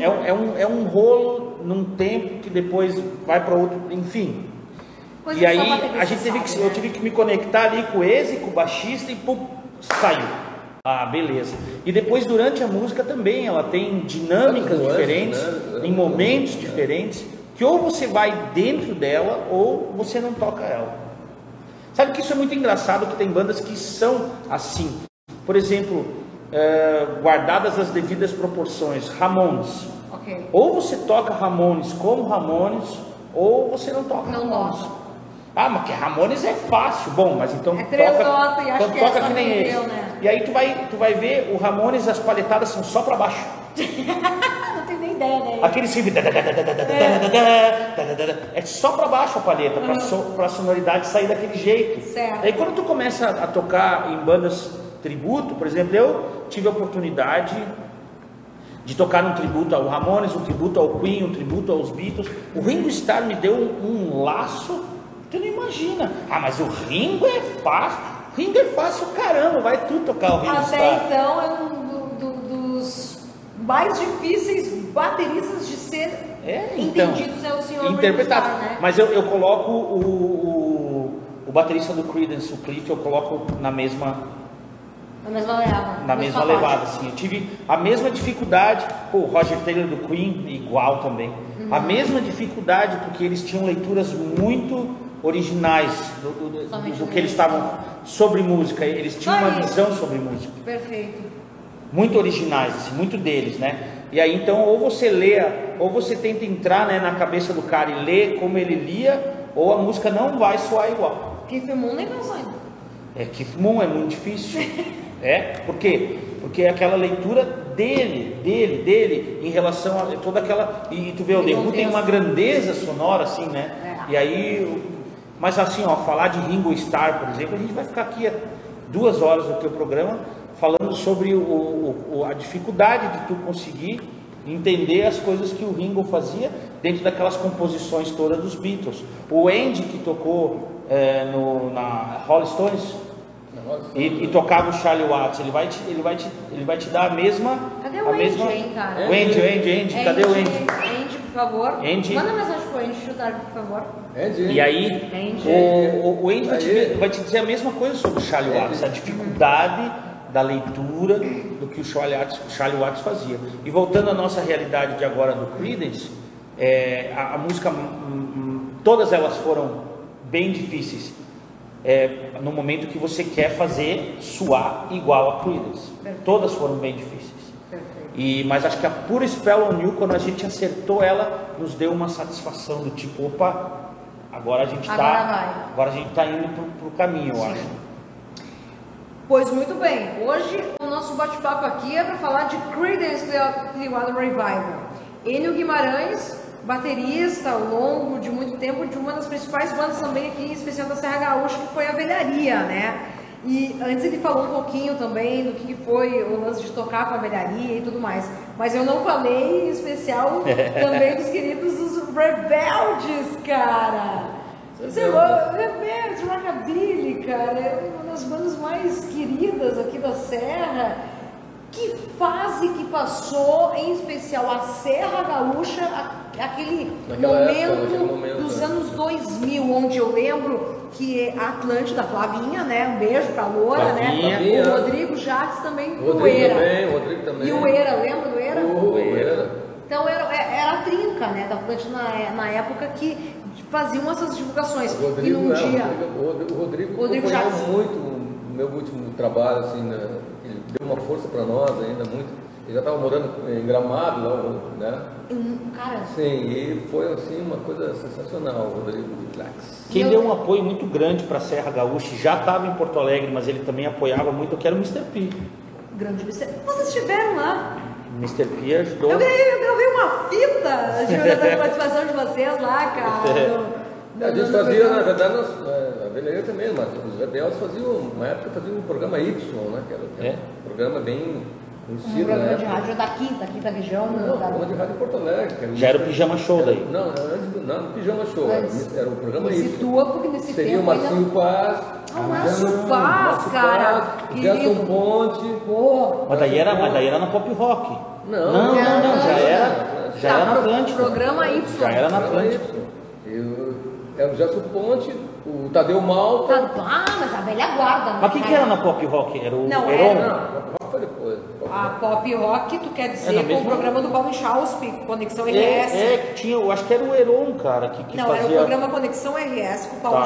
é, um, é, um, é um rolo num tempo que depois vai para outro, enfim. Coisa e aí a gente teve que, sabe, eu né? tive que me conectar ali com o Eze, com o baixista e pum, saiu. Ah, beleza. E depois durante a música também, ela tem dinâmicas Nuances, diferentes, né? em momentos diferentes, que ou você vai dentro dela ou você não toca ela. Sabe que isso é muito engraçado que tem bandas que são assim. Por exemplo, eh, guardadas as devidas proporções, Ramones. Ok. Ou você toca Ramones como Ramones, ou você não toca Não Ramones. toca. Ah, mas que Ramones é fácil. Bom, mas então É toca, notas então que é toca só que nem deu, né? E aí tu vai, tu vai ver, o Ramones as palhetadas são só para baixo. Aquele riff é só para baixo a palheta, para so, a sonoridade sair daquele jeito. Certo. Aí quando tu começa a tocar em bandas tributo, por exemplo, eu tive a oportunidade de tocar um tributo ao Ramones, um tributo ao Queen, um tributo aos Beatles. O Ringo Starr me deu um, um laço, tu não imagina. Ah, mas o Ringo é fácil. Ringo é fácil, caramba, vai tu tocar o Ringo Até Starr. então é um do- do- dos mais difíceis bateristas de ser É, então, entendidos é o senhor interpretado. Né? Mas eu, eu coloco o, o, o baterista do Creedence, o Cliff, eu coloco na mesma Na mesma levada. na mesma levada, assim. Eu tive a mesma dificuldade, pô, o Roger Taylor do Queen, igual também. A Uhum. mesma dificuldade, porque eles tinham leituras muito originais do, do- do- do que eles estavam sobre música. Eles tinham uma Aí. visão sobre música Perfeito. Muito originais, assim, muito deles, né? E aí então ou você lê, ou você tenta entrar né, na cabeça do cara e ler como ele lia, ou a música não vai soar igual. Que filmou nem ainda. É que Moon é muito difícil. é, por quê? Porque é aquela leitura dele, dele, dele, em relação a toda aquela. E tu vê, o Who tem uma grandeza sonora, assim, né? É. E aí. Mas assim, ó, falar de Ringo Starr, por exemplo, a gente vai ficar aqui duas horas do teu programa falando sobre o, o- a dificuldade de tu conseguir entender as coisas que o Ringo fazia dentro daquelas composições todas dos Beatles. O Andy que tocou eh, no, na Rolling Stones e, e tocava o Charlie Watts, ele vai te, ele vai te, ele vai te dar a mesma, Cadê a o Andy, mesma, hein, cara? o Andy, o Andy, o Andy, cadê o Andy? Andy, por favor. Andy. Manda mensagem pro Andy, chutar, por favor. É de... E aí, Andy. o, o, Andy vai te, vai te dizer a mesma coisa sobre o Charlie Watts, a dificuldade da leitura do que o Charlie Watts, o Charlie Watts fazia. E voltando à nossa realidade de agora do Creedence, é, a, a música, hum, hum, todas elas foram bem difíceis. É, no momento que você quer fazer suar igual a Creedence. Todas foram bem difíceis. E, mas acho que a pura Spell on You, quando a gente acertou ela, nos deu uma satisfação do tipo, opa, agora a gente Agora tá. vai. Agora a gente tá indo pro, pro caminho, eu Sim. acho. Pois muito bem, hoje o nosso bate-papo aqui é para falar de Creedence Clearwater Revival. Enio Guimarães, baterista ao longo de muito tempo de uma das principais bandas também aqui, em especial da Serra Gaúcha, que foi a Velharia, né? E antes ele falou um pouquinho também do que foi o lance de tocar com a velharia e tudo mais. Mas eu não falei em especial também dos queridos dos Rebeldes, cara. Você é Rebeldes, Rockabilly, cara, é uma das bandas mais queridas aqui da Serra. Que fase que passou, em especial a Serra Gaúcha, aquele momento, época, momento, dos né? anos 2000, onde eu lembro que a Atlântida, Flavinha, né? Um beijo pra Loura, Flavinha. né? O Rodrigo Jacques também, O o Rodrigo Eira. também, o Rodrigo também. E o Eira, lembra do Eira? O Eira. Então era, era a trinca, né, da Atlântida na, na época que faziam essas divulgações. O Rodrigo, e num é, dia. o Rodrigo, o Rodrigo, Rodrigo acompanhou Jacques. muito o meu último trabalho, assim, né? ele deu uma força para nós ainda muito. Ele já estava morando em Gramado, lá, né? um- Cara, Sim, e foi assim uma coisa sensacional, o Rodrigo Jacques. Quem Eu- deu um apoio muito grande para a Serra Gaúcha, já estava em Porto Alegre, mas ele também apoiava muito, eu quero o Mr. P. grande Vicente. Vocês estiveram lá? Mr. P ajudou. Eu ganhei, eu ganhei uma fita de, da participação de vocês lá, cara. no- A gente no- fazia, na verdade, nós, é, a Velharia também, mas os rebeldes faziam, uma época faziam um programa Y, né? Que era, que era É. um programa bem Um conhecido, programa né? de rádio daqui, daqui da região. Não, da- programa de rádio em Porto Alegre. que Já era o Pijama Show daí. Não, não, antes do, não, no Pijama Show, era, era o programa Me Y. situa, porque nesse Seria o tempo ainda- Marcinho Paz. Ah, o Márcio Não, Paz, Márcio cara. Gerson Ponte. Pô, Mas daí era, mas daí era na Pop Rock. Não, não, não, não, não, já não. era, já Tá, era na Atlântica. programa Y. Já era na. Y. Eu, era o Gerson Ponte, o Tadeu Malta. Tá, ah, mas a velha guarda. né, Mas quem que cara? era na Pop Rock? Era o Não, Heron? era- Não, foi depois. A Pop Rock, tu quer dizer, É, com o programa do Paulo Chauspe, Conexão É, RS. é, que tinha, eu acho que era o Heron, cara, que, que Não, era o fazia. programa Conexão RS com o Paulo Tá.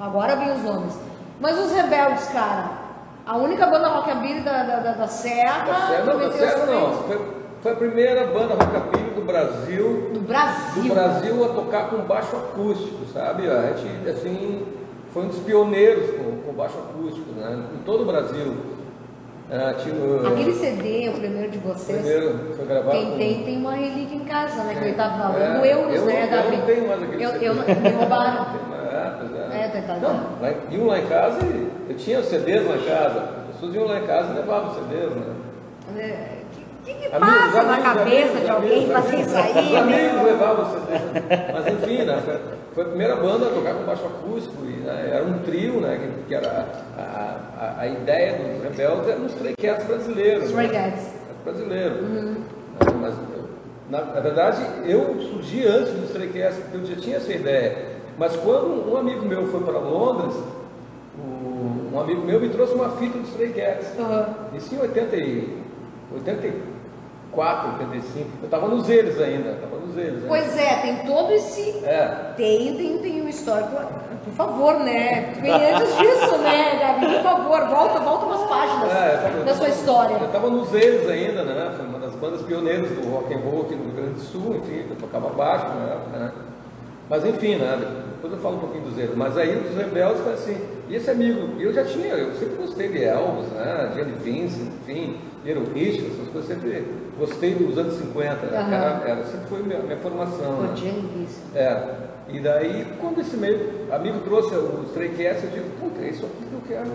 Agora vem os nomes. Mas os Rebeldes, cara, a única banda rockabilly da, da, da, da Serra. Da Serra, não, da Serra não. Foi, foi a primeira banda rockabilly do Brasil Do Brasil. do Brasil a tocar com baixo acústico, sabe? A gente, assim, foi um dos pioneiros com, com baixo acústico, né? Em todo o Brasil. Ah, tinha, o- Aquele CD, o primeiro de o vocês. primeiro foi gravado Quem com... tem, tem uma relíquia em casa, né? Que ele tava É, falando euros, eu, né? Eu da- não tenho mais aquele eu, CD. eu, me roubaram. É, é. É, tá, Não, lá, iam lá em casa e eu tinha CDs lá em casa. As pessoas iam lá em casa e levavam CDs, né? O que, que, que Amigos, passa na cabeça amigos, de alguém fazer isso aí, Os amigos levavam CDs. Mas enfim, né? Foi, foi a primeira banda a tocar com baixo acústico. E, né, era um trio, né? Que, que era a, a, a ideia dos rebeldes era uns Stray Cats brasileiros. Stray né? Cats. brasileiro. Né, Mas, na, na verdade, eu surgi antes do Stray Cats, porque eu já tinha essa ideia. Mas quando um amigo meu foi para Londres, um amigo meu me trouxe uma fita do Stray Cats. Aham. Isso em 80 e, 84, 85. Eu estava nos eles ainda. Tava nos eles ainda. Pois é, tem todo esse. É. Tem, tem, tem um histórico. Por favor, né? Vem antes disso, né, Gabi? Por favor, volta, volta umas páginas É, da sua história. Eu estava nos eles ainda, né? Foi uma das bandas pioneiras do rock and roll aqui no Rio Grande do Sul, enfim, eu tocava baixo na época, né? Mas enfim, né? Depois eu falo um pouquinho dos eles. Mas aí os rebeldes foi assim. E esse amigo, eu já tinha, eu sempre gostei de Elvis, né? Jenny Vince, enfim, Little Richard, essas coisas, sempre gostei dos anos 50, né? Aham. Era, era- sempre foi minha, minha formação. né? Pô, Jenny Vince. É. E daí, quando esse meio amigo trouxe os Stray Cats, eu digo, puta, é isso aqui que eu quero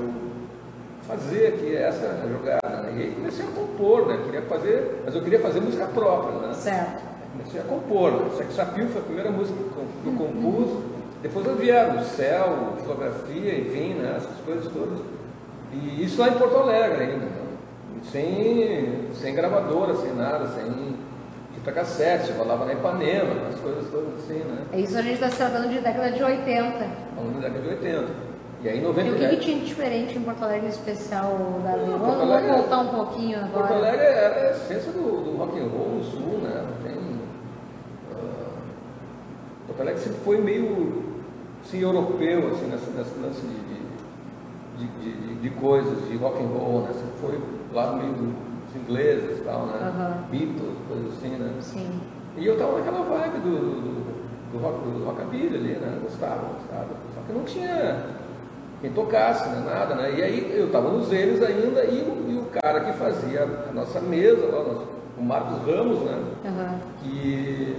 fazer aqui, essa jogada. Né? E aí comecei a compor, né? Queria fazer, mas eu queria fazer música própria, né? Certo. Comecei a compor. Né? Sex Sapio foi a primeira música que eu- eu compus. Depois eu vieram o céu, fotografia, enfim, né? essas coisas todas. E isso lá em Porto Alegre ainda. Né? Sem, sem gravadora, sem nada, sem fita cassete, rolava na Ipanema, as coisas todas assim, né? É isso a gente está se tratando de década de 80. Falando da década de 80. E aí em E o que, que 90 tinha de diferente em Porto Alegre, especial, Davi? Não, Vamos, Alegre- voltar um pouquinho agora. Porto Alegre era a essência do, do rock and roll no sul, né? Tem. ah, Porto Alegre sempre foi meio assim, europeu, assim, nessa, nessa lance de, de, de, de- coisas, de rock and roll, né? Sempre foi lá no meio do os ingleses e tal, né? Aham. Beatles, coisas assim, né? Sim. E eu tava naquela vibe do, do, do, rock, do rockabilly ali, né? Gostava, gostava. Só que não tinha quem tocasse, né? nada, né? E aí eu tava nos eles ainda e, o- e o cara que fazia a nossa mesa lá, o Marcos Ramos, né? Aham. que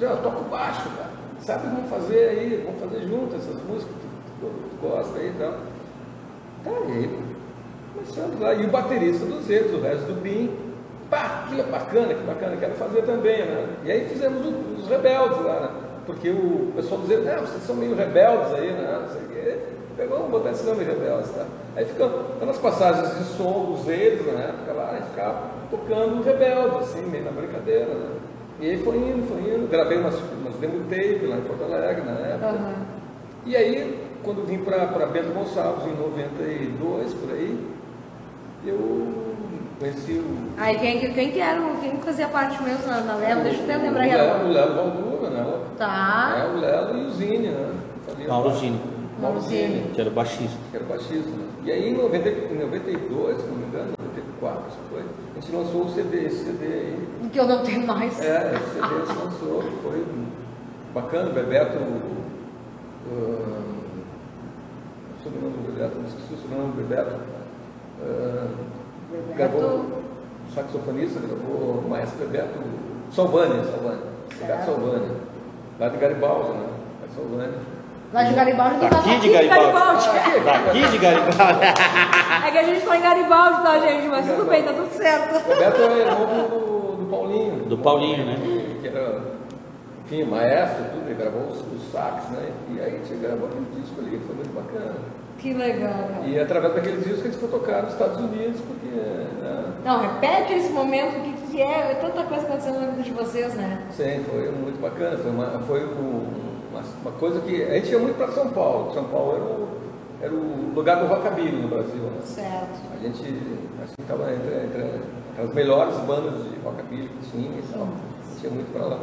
já toca baixo, cara. Sabe, vamos fazer aí, vamos fazer junto essas músicas que tu, gosta aí e tal. Tá aí, começamos lá. E o baterista dos eles, o resto do BIM, pá, que bacana, que bacana, quero fazer também, né? E aí fizemos os rebeldes lá, né? Porque o pessoal dizia, não, vocês são meio rebeldes aí, né? Pegou, vamos botar esse nome rebeldes, tá? Aí ficamos, nas passagens de som dos eles, na época lá, a gente ficava tocando rebeldes, assim, meio na brincadeira, né? E aí foi indo, foi indo, gravei umas, umas demo tape lá em Porto Alegre na época. Aham. E aí, quando vim para Bento Gonçalves, em 92, por aí, eu conheci o. Aí quem, quem que era, o- quem que fazia parte mesmo na, na leva? Deixa eu até o lembrar Lelo, agora. o Lelo Valduva, né? Tá. É, o Lelo e o Zine, né? Fazia parte. Zine. Mauro Zine. Que era o baixista. que era baixista. Né? E aí, em 90, em 92, se não me engano, 94, isso foi, gente lançou o CD, esse CD aí. Que eu não tenho mais. É, esse CD se lançou, foi bacana, o Bebeto. Uh, sobrenome do Bebeto, não esqueci o sobrenome do Bebeto. ah, Bebeto. Gravou, saxofonista, gravou o maestro Bebeto Salvani, Salvani. Bebeto. Salvani, lá de Garibaldi, né? Salvani. Lá de Garibaldi, não Daqui tá de Garibaldi. Daqui de Garibaldi. É que a gente tá em Garibaldi, tá, gente? Mas tudo bem, tá tudo certo. Bebeto é irmão do, do Paulinho. Do Paulinho, né? Que era, enfim, maestro, tudo, ele gravou os, os sax, né? E aí a gente gravou aquele disco ali, foi muito bacana. Que legal, cara. E através daqueles discos que a gente foi tocar nos Estados Unidos, porque. Né, Não, repete esse momento, o que, que é? É tanta coisa acontecendo na vida de vocês, né? sim, foi muito bacana. Foi uma, foi um- uma, uma coisa que. A gente ia muito para São Paulo. São Paulo era o, era o lugar do rockabilly no Brasil, né? Certo. A gente estava entre, entre, entre as melhores bandas de rockabilly que tinha e tal. A gente ia muito para lá.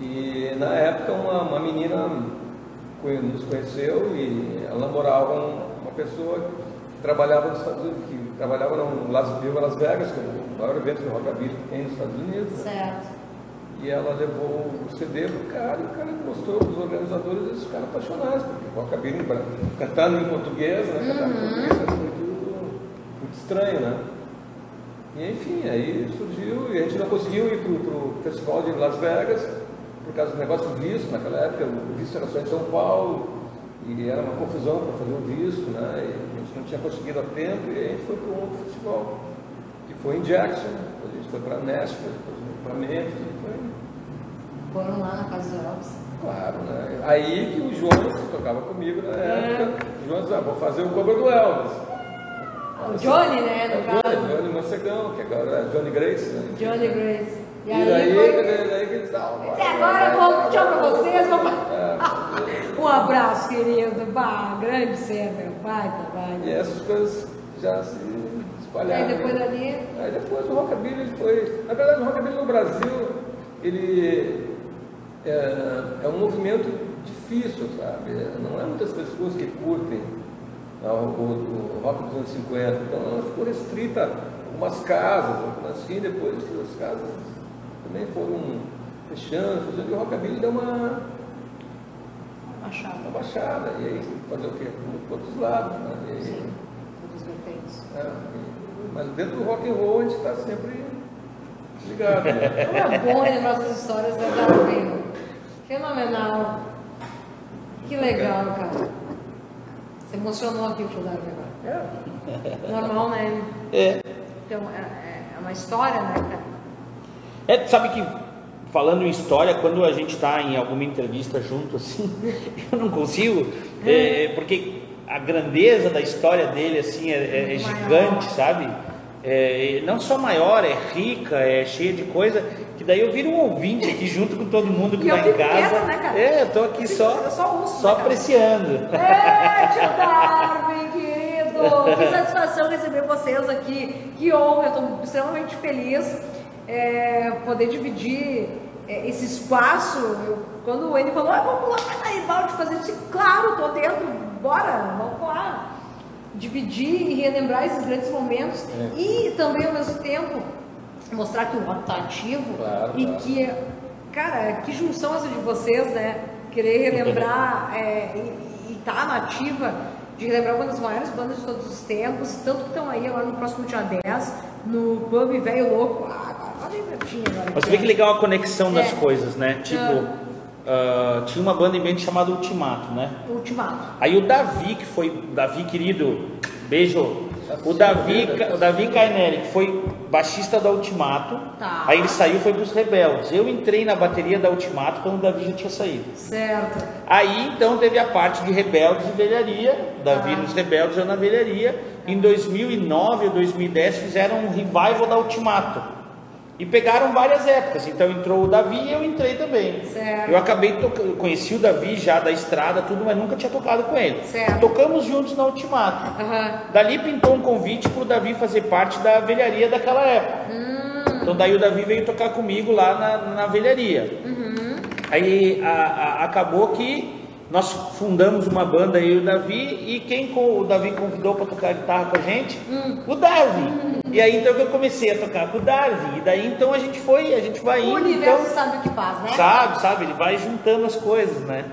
E na época uma, uma menina nos conheceu e ela namorava um- uma pessoa que trabalhava nos Estados Unidos, que trabalhava no Las, Las Vegas, que é o maior evento de rockabilly que tem nos Estados Unidos. né? Certo. E ela levou o CD pro cara e o cara mostrou para os organizadores eles ficaram apaixonados, porque o rockabilly pra- cantando em português, né? Cantar em português é muito, muito estranho, né? E enfim, aí surgiu e a gente não conseguiu ir pro, pro festival de Las Vegas por causa do negócio do visto, naquela época o visto era só em São Paulo e era uma confusão para fazer o visto, né? E a gente não tinha conseguido a tempo e aí a gente foi para um outro festival, que foi em Jackson, a gente foi para Nashville, depois para Memphis, e foi Foram lá na casa do Elvis. Claro, né? Aí que o Jonas, que tocava comigo na época, o Jonas, ah, vou fazer o cover do Elvis. O Johnny, né? É, No o caso. Johnny, Johnny Mancegão, que agora é Johnny Grace, né? Johnny Grace. E E, aí, daí, foi... daí, daí que eles. E agora eu vou tchau pra vocês. Vou... É, Um abraço, querido. Bah, grande ser, meu pai, e trabalho. essas coisas já se E espalharam. aí depois né? Aí depois o rockabilly ele foi. Na verdade, o rockabilly no Brasil ele é, é um movimento difícil, sabe? Não é muitas pessoas que curtem ah, o, o- o rock dos anos 50. Então ela ficou restrita a algumas casas, assim, depois as casas também foram fechando, fazendo, o rockabilly deu uma, Machado. uma baixada. E aí fazer o quê? Para outros lados. Né? E aí, Sim. Todos os vertentes. é, mas dentro do rock and roll a gente está sempre ligado. Né? É bom lembrar essas histórias da Darwin. Fenomenal. Que legal, cara. Você emocionou aqui o Darwin agora. É. Normal, né? É. Então, é, é- é uma história, né, cara? É, sabe que falando em história, quando a gente está em alguma entrevista junto assim, eu não consigo, é, porque a grandeza da história dele assim é, é- é gigante, sabe? É, não só maior, é rica, é cheia de coisa, que daí eu viro um ouvinte aqui junto com todo mundo que E eu está em casa. quieta, né, cara? É, eu tô aqui só, Eu só ouço, só né, cara? apreciando. É, tio Darwin, querido! Que satisfação receber vocês aqui. Que honra, eu estou extremamente feliz é, poder dividir é, esse espaço. Eu- quando ele falou, ah, vamos lá para Garibaldi fazer isso, claro, estou dentro, bora, vamos lá. Dividir e relembrar esses grandes momentos É. e também ao mesmo tempo mostrar que o rock tá ativo Claro, e claro. que, cara, que junção essa de vocês, né? Querer relembrar é, e, e tá nativa de relembrar uma das maiores bandas de todos os tempos, tanto que estão aí agora no próximo dia 10, no pub Velho Louco. Ah, agora olha aí pertinho agora. Aqui, vê que legal a conexão das É. coisas, né? Tipo, ah, tinha uma banda em mente chamada Ultimato, né? Ultimato. Aí o Davi, que foi, Davi querido, beijo. O Davi, o Davi Cainelli, que foi baixista da Ultimato. Tá. Aí ele saiu e foi pros Rebeldes. Eu entrei na bateria da Ultimato quando o Davi já tinha saído. Certo. Aí então teve a parte de Rebeldes e Velharia, Davi Ah. nos Rebeldes, eu na Velharia. Em 2009 ou 2010 fizeram um revival da Ultimato. E pegaram várias épocas, então entrou o Davi e eu entrei também. Certo. Eu acabei tocando, conheci o Davi já da estrada, tudo, mas nunca tinha tocado com ele. Certo. Tocamos juntos na Ultimato. Aham. Dali pintou um convite para o Davi fazer parte da velharia daquela época. Então daí o Davi veio tocar comigo lá na, na velharia. Aí a- a- acabou que nós fundamos uma banda e o Davi e quem o Davi convidou para tocar guitarra com a gente? O Darwin. E aí então que eu comecei a tocar com o Darwin. E daí então a gente foi, a gente vai O indo, universo então, sabe o que faz, né? sabe, sabe, ele vai juntando as coisas, né?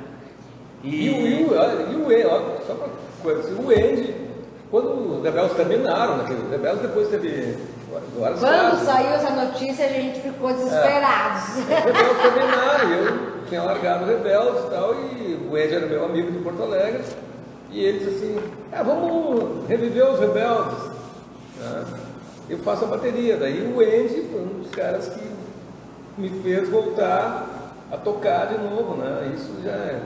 E o, e o, olha, e o Andy, ó, só pra coisa, o Andy, quando os Rebeldes terminaram, né, os Rebeldes depois teve várias Quando saiu essa notícia, a gente ficou desesperados. Os Rebeldes terminaram, eu tinha largado Rebeldes e tal, e o Andy era meu amigo de Porto Alegre, e ele disse assim, ah, vamos reviver os Rebeldes. né? Eu faço a bateria, daí o Andy foi um dos caras que me fez voltar a tocar de novo, né? Isso já é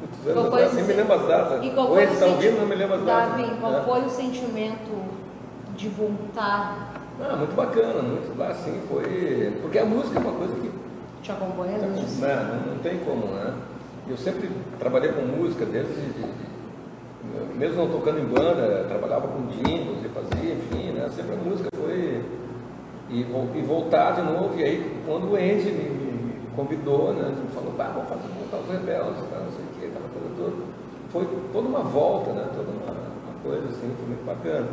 muitos anos atrás, nem me lembro as datas. E qual foi está ouvindo, não me lembro as datas. Davi, qual né? foi o sentimento de voltar? Ah, muito bacana, muito assim, foi. Porque a música é uma coisa que Te acompanhando nisso? né, não, não tem como, né? Eu sempre trabalhei com música desde. de- de- mesmo não tocando em banda, trabalhava com jingles e fazia, enfim, né? Sempre a música foi. E, e voltar de novo, e aí quando o Andy me, me convidou, né? Me falou, bah, vamos fazer voltar os rebeldes, não sei o que, aquela coisa toda. Foi toda uma volta, né? Toda uma, uma coisa assim, foi muito bacana.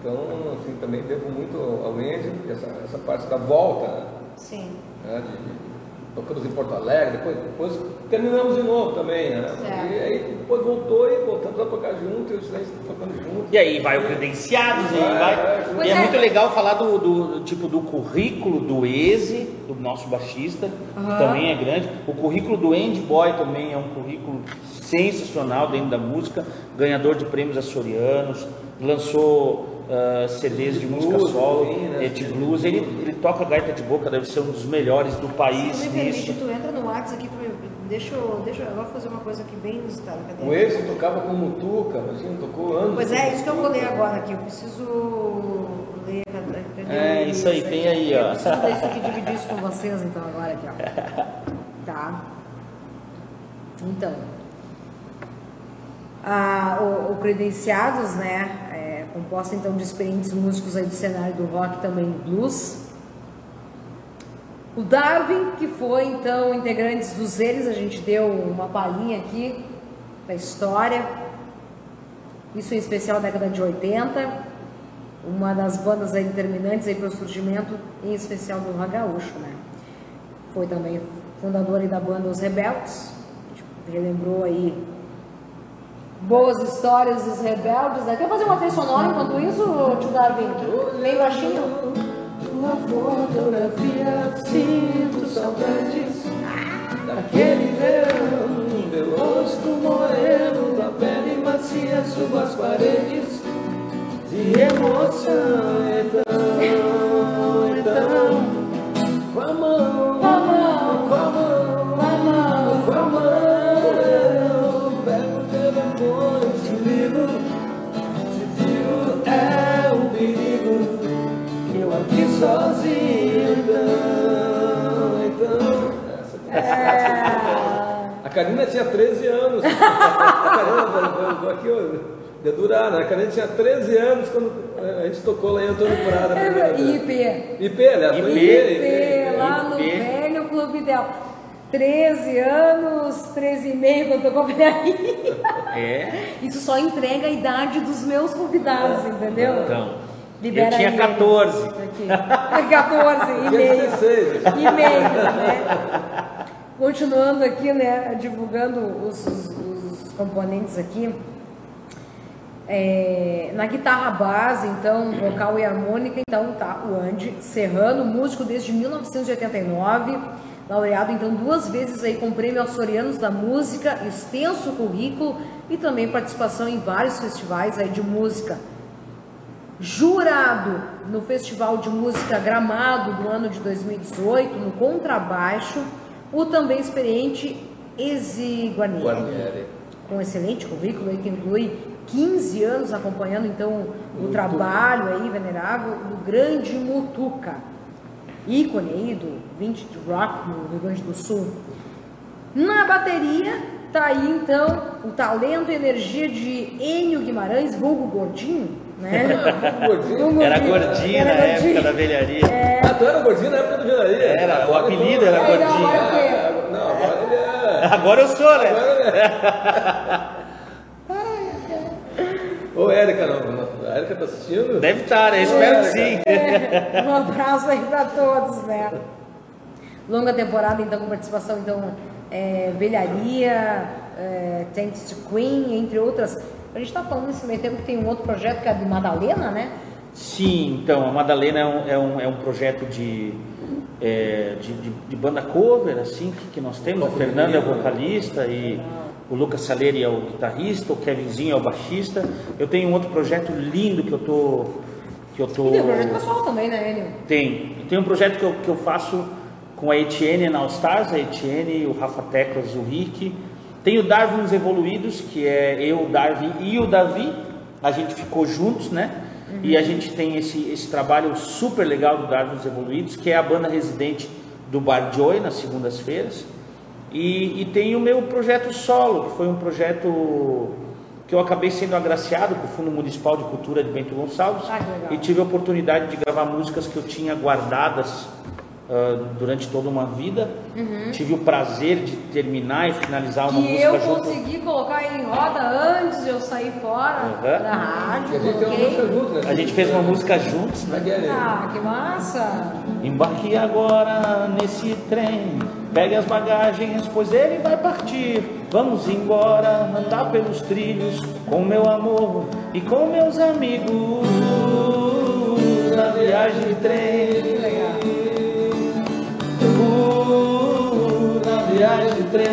Então, assim, também devo muito ao Andy, essa, essa parte da volta, né? Sim. né, de, de- tocamos em Porto Alegre, depois, depois terminamos de novo também, né? Certo. E aí depois voltou e voltamos a tocar junto, e os três tocando junto. E aí vai o credenciados, e aí Vai, vai. E é, é. muito legal falar do, do- tipo do currículo do Eze, do nosso baixista, que Aham. também é grande. O currículo do Andy Boy também é um currículo sensacional dentro da música, ganhador de prêmios açorianos, lançou ah, CDs de música blues, solo, enfim, né? é, de blues. Ele, ele toca gaita de boca, deve ser um dos melhores do país Se tu me permite, tu entra no WhatsApp aqui, mim. deixa eu, deixa eu agora fazer uma coisa aqui bem inusitada. Cadê? O Edson tocava com mutuca, imagina, tocou anos. Pois é, isso que eu vou ler agora aqui. Eu preciso ler. É, isso aí, tem aí, ó. Eu preciso desse aqui, dividir isso com vocês, então, agora aqui, ó. Tá. Então. Ah, o, o Credenciados, né? Composta então de experientes músicos aí do cenário do rock também blues. O Darwin, que foi então integrantes dos eles, a gente deu uma palhinha aqui da história. Isso em especial década de 80. Uma das bandas aí determinantes aí para o surgimento, em especial do rock gaúcho, né? Foi também fundador aí da banda Os Rebeldes. A gente relembrou aí boas histórias dos rebeldes. né? Quer fazer uma trilha sonora enquanto isso, tio Darwin? Bem baixinho? Uma fotografia, sinto saudades daquele verão. Meu rosto moreno, da pele macia, subo as paredes de emoção. Karina tinha 13 anos. A Karina, eu vou aqui, ó, de durar, né? A Karina tinha 13 anos quando a gente tocou lá em Antônio Prada. IP. IP, aliás, IP, IP, lá no velho Clube Del. 13 anos, 13 e meio quando eu tô com a velharia. É. Isso só entrega a idade dos meus convidados, entendeu? Então, Libera eu tinha aí, 14. Aqui. 14 e meio. 16. E meio, né? Continuando aqui, né? Divulgando os, os- componentes aqui. É, na guitarra base, então, vocal e harmônica, então tá o Andy Serrano, músico desde 1989, laureado então duas vezes aí com Prêmio Açorianos da Música, extenso currículo e também participação em vários festivais aí de música. Jurado no Festival de Música Gramado do ano de 2018, no contrabaixo, o também experiente Ezi Guarnieri Guarnieri. com excelente currículo aí que inclui 15 anos acompanhando então o trabalho aí venerável do grande Mutuca, ícone aí do vintage rock no Rio Grande do Sul. Na bateria tá aí então o talento e energia de Enio Guimarães, vulgo gordinho, né? Gordinho. Era gordinho na época gordinho. da velharia. Ah, tu era gordinho na época do gelaria? Era, o Agora apelido era não, gordinho. agora o quê? Ah, Não, agora ele é. Agora eu sou, né? Ô, Érica, não. A Érica tá assistindo? Deve estar, né? Espero que sim. Um abraço aí para todos, né? Longa temporada, então, com participação, então, é, Velharia, é, Thanks to Queen, entre outras. A gente tá falando nesse meio tempo que tem um outro projeto que é de Madalena, né? Sim, então, a Madalena é um, é um, é um projeto de, é, de, de- de banda cover, assim, que, que nós temos. A Fernanda é o vocalista e o Lucas Saleri é o guitarrista, o Kevinzinho é o baixista. Eu tenho um outro projeto lindo que eu tô... Que eu tô... E tem o projeto pessoal também, né, Enio? Tem. Tem um projeto que eu, que eu faço com a Etienne na All Stars, a Etienne, o Rafa Teclas, o Rick. Tem o Darwin os Evoluídos, que é eu, o Darwin e o Davi. A gente ficou juntos, né? E a gente tem esse, esse trabalho super legal do Darwin os Evoluídos, que é a banda residente do Bar Joy, nas segundas-feiras. E, e tem o meu projeto solo, que foi um projeto que eu acabei sendo agraciado com o Fundo Municipal de Cultura de Bento Gonçalves Ah, e tive a oportunidade de gravar músicas que eu tinha guardadas ah, durante toda uma vida. Tive o prazer de terminar e finalizar uma Uhum. Que música eu junto. consegui colocar em roda antes de eu sair fora Uhum. da rádio. A gente junto, né? A gente fez uma música juntos, né? Ah, que massa! Embarque agora nesse trem, pegue as bagagens, pois ele vai partir. Vamos embora, andar pelos trilhos, com meu amor e com meus amigos. Na viagem de trem, viagem de trem.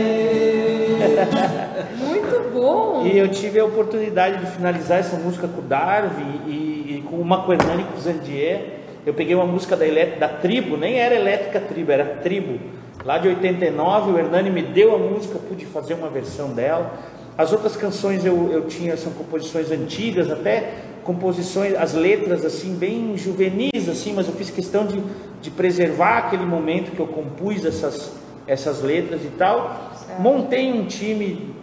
Muito bom! E eu tive a oportunidade de finalizar essa música com o Darwin e, e com uma Hernani e com o Zandier. Eu peguei uma música da, da Tribo, nem era Elétrica Tribo, era Tribo. Lá de 89, o Hernani me deu a música, eu pude fazer uma versão dela. As outras canções eu, eu tinha, são composições antigas, até composições, as letras assim, bem juvenis, assim, mas eu fiz questão de, de preservar aquele momento que eu compus essas, essas letras e tal. Montei um time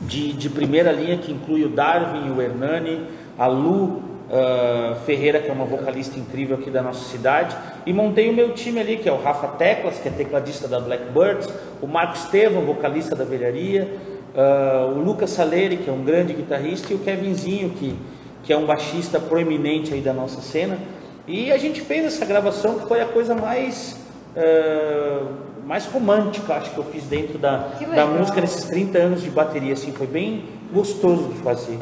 de, de primeira linha que inclui o Darwin, o Hernani, a Lu ah, Ferreira, que é uma vocalista incrível aqui da nossa cidade, e montei o meu time ali, que é o Rafa Teclas, que é tecladista da Blackbirds, o Marco Estevam, vocalista da Velharia, ah, o Lucas Saleri, que é um grande guitarrista, e o Kevinzinho, que, que é um baixista proeminente aí da nossa cena. E a gente fez essa gravação que foi a coisa mais ah, mais romântica, acho que eu fiz dentro da, da música nesses 30 anos de bateria, assim, foi bem gostoso de fazer.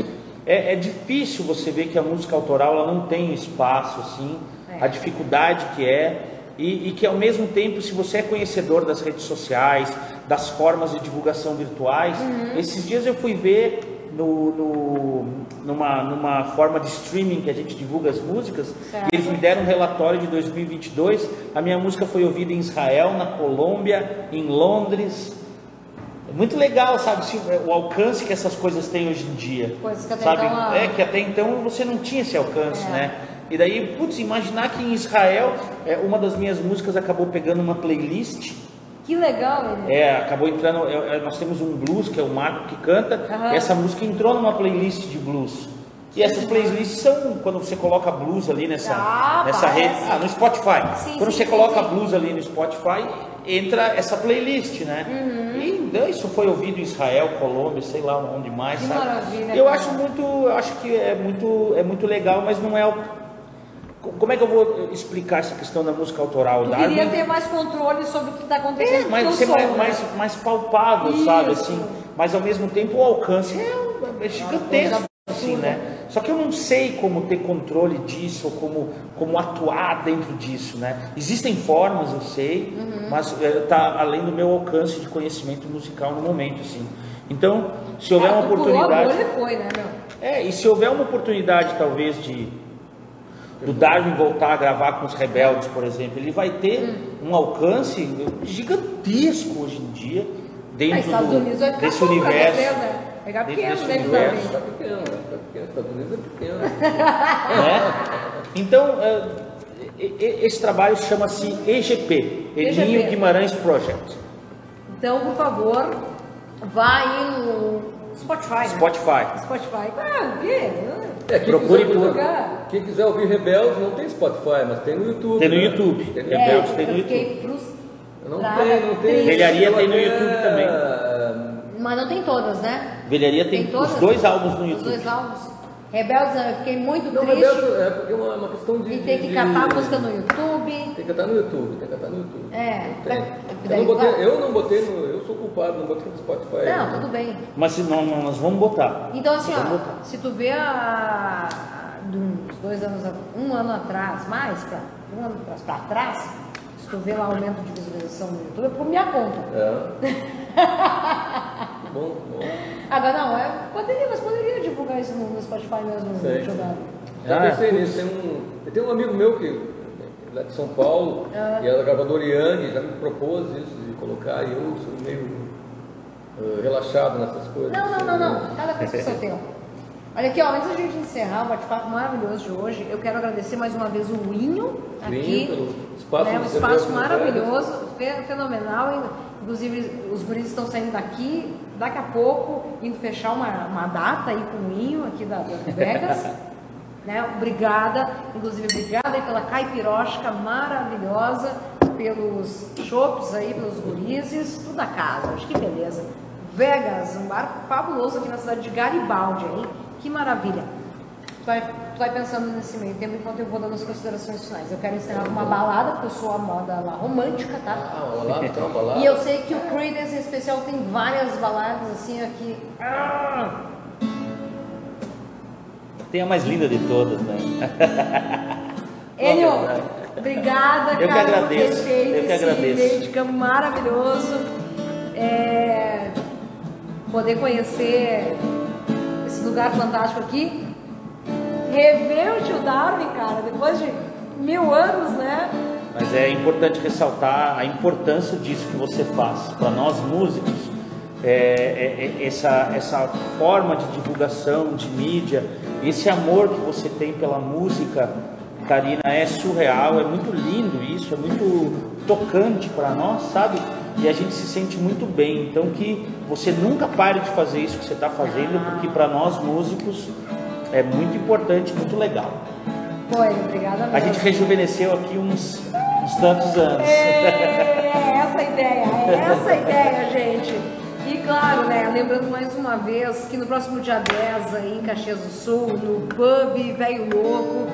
É, é difícil você ver que a música autoral ela não tem espaço, assim, É. a dificuldade que é, e, e que ao mesmo tempo, se você é conhecedor das redes sociais, das formas de divulgação virtuais, Uhum. esses dias eu fui ver no, no- numa, numa forma de streaming que a gente divulga as músicas, Certo. e eles me deram um relatório de 2022. A minha música foi ouvida em Israel, na Colômbia, em Londres. É muito legal, sabe, se- o alcance que essas coisas têm hoje em dia. Coisas que até sabe? então É que até então você não tinha esse alcance, É. né? E daí, putz, imaginar que em Israel, é, uma das minhas músicas acabou pegando uma playlist Que legal, Enio! é, acabou entrando. é, é, nós temos um blues que é o Marco que canta. E essa música entrou numa playlist de blues. E essas playlists são quando você coloca blues ali nessa, Ah, nessa parece. rede. Ah, no Spotify. Sim, quando sim, você sim, coloca blues ali no Spotify, entra essa playlist, né? E né, isso foi ouvido em Israel, Colômbia, sei lá onde mais, Que sabe? maravilha, eu cara. acho muito, eu acho que é muito, é muito legal, mas não é o como é que eu vou explicar essa questão da música autoral? Tu Darwin- queria ter mais controle sobre o que está é, acontecendo mas no ser som, mais, né? mais, mais palpável, Isso. sabe? Assim, mas ao mesmo tempo o alcance é, é gigantesco, assim, né? Só que eu não sei como ter controle disso, ou como, como atuar dentro disso, né? Existem formas, eu sei, Uhum. mas está além do meu alcance de conhecimento musical no momento, assim. Então, se houver É, uma tu furou a oportunidade... bolha, foi, né, meu? É, e se houver uma oportunidade, talvez, de do Darwin voltar a gravar com os rebeldes, por exemplo, ele vai ter Hum. um alcance gigantesco hoje em dia Ah, dentro Estados do, Unidos vai ficar desse universo. vocês, né? Pegar dentro pequeno, desse né, que universo. Tá pequeno, né? Tá pequeno. Estados Unidos é pequeno. né? Então, é, esse trabalho chama-se EGP, Elinho EGP. Guimarães Project, Então, por favor, vá aí no Spotify, né? Spotify. Spotify. Ah, o quê? É, quem Procure quiser, por- Quem quiser ouvir Rebeldes não tem Spotify, mas tem no YouTube. Tem no né? YouTube. Tem no É, YouTube. Rebeldes tem no eu fiquei Não tem, não tem. Velharia tem no YouTube também. Mas não tem todas, né? Velharia tem, todas? os dois álbuns no Os YouTube. dois álbuns. Rebeldes, eu fiquei muito Não, triste. Rebeldes é porque é uma, uma questão de. E tem que de- catar a música no YouTube. Tem que catar no YouTube, tem que catar no YouTube. É, Tem. pra- Eu, não botei, eu não botei no. Culpado, não botei no Spotify. Não, tudo bem. Mas se não, não, nós vamos botar. Então assim, ó, botar. se tu vê a, a- de uns dois anos, a- um ano atrás, mais pra, um ano pra, pra trás, se tu vê lá o aumento de visualização no YouTube, é por minha conta. É. bom, bom. Agora não, é, poderia, mas poderia divulgar isso no, no Spotify mesmo, Sei. jogado. Já Ah, pensei nisso. Tem um, eu tenho um amigo meu que lá de São Paulo, Ah. e é gravador Yang, já me propôs isso de colocar, e eu sou meio eh, relaxado nessas coisas. Não, não, não, não. Cada coisa com seu tempo. Olha aqui, ó, antes da gente encerrar o bate-papo maravilhoso de hoje, eu quero agradecer mais uma vez o Winho aqui. Winho, espaço né, um espaço deu, maravilhoso, fe- fenomenal. Inclusive, os guris estão saindo daqui, daqui a pouco, indo fechar uma, uma data aí com o Winho aqui da, da Vegas. né? Obrigada, inclusive obrigada aí pela caipirosca maravilhosa, pelos chopps aí, pelos gurizes, tudo da casa, acho que beleza. Vegas, um bar fabuloso aqui na cidade de Garibaldi, hein? Que maravilha. Tu vai, tu vai pensando nesse meio tempo enquanto eu vou dando as considerações finais. Eu quero encerrar com uma balada, porque eu sou a moda lá romântica, tá? Ah, uma balada, uma balada. E eu sei que o Creedence em especial tem várias baladas assim aqui. Ah! Tem a mais linda de todas, né? Enio, obrigada, Eu que cara, por ter agradeço, feito eu que esse agradeço. de campo maravilhoso. É, poder conhecer esse lugar fantástico aqui. Rever o tio Darwin, cara, depois de mil anos, né? Mas é importante ressaltar a importância disso que você faz. Para nós músicos, é, é- é- essa, essa forma de divulgação, de mídia, esse amor que você tem pela música, Karina, é surreal, é muito lindo isso, é muito tocante para nós, sabe? E a gente se sente muito bem. Então que você nunca pare de fazer isso que você está fazendo, porque para nós músicos é muito importante, muito legal. Enio, obrigada mesmo. A gente rejuvenesceu aqui uns, uns tantos anos. É essa a ideia, é essa a ideia, gente. Claro, né, lembrando mais uma vez que no próximo dia 10 aí em Caxias do Sul, no pub Velho Louco,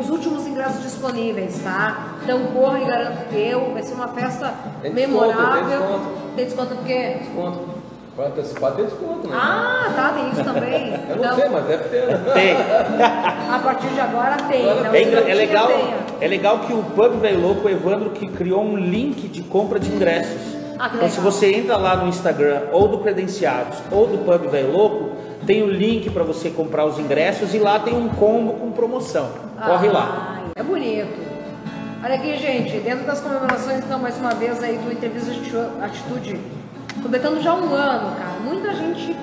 os últimos ingressos disponíveis, tá? Então corra e garanta o teu, vai ser uma festa Tem desconto, memorável. tem desconto. Tem desconto por quê? Desconto. Para antecipar tem desconto, né? Ah, tá, tem isso também. eu Então, não sei, mas deve ter. né? Tem. a partir de agora tem. Agora É, se engra- não é tinha, legal, é legal que o Pub Velho Louco, o Evandro, que criou um link de compra de ingressos. Ah, então, se você entra lá no Instagram, ou do Credenciados, ou do Pub Velho Louco, tem o link para você comprar os ingressos e lá tem um combo com promoção. Corre lá. Ai, É bonito. Olha aqui, gente, dentro das comemorações, então, mais uma vez aí do Entrevista de Atitude, completando já um ano, cara. Muita gente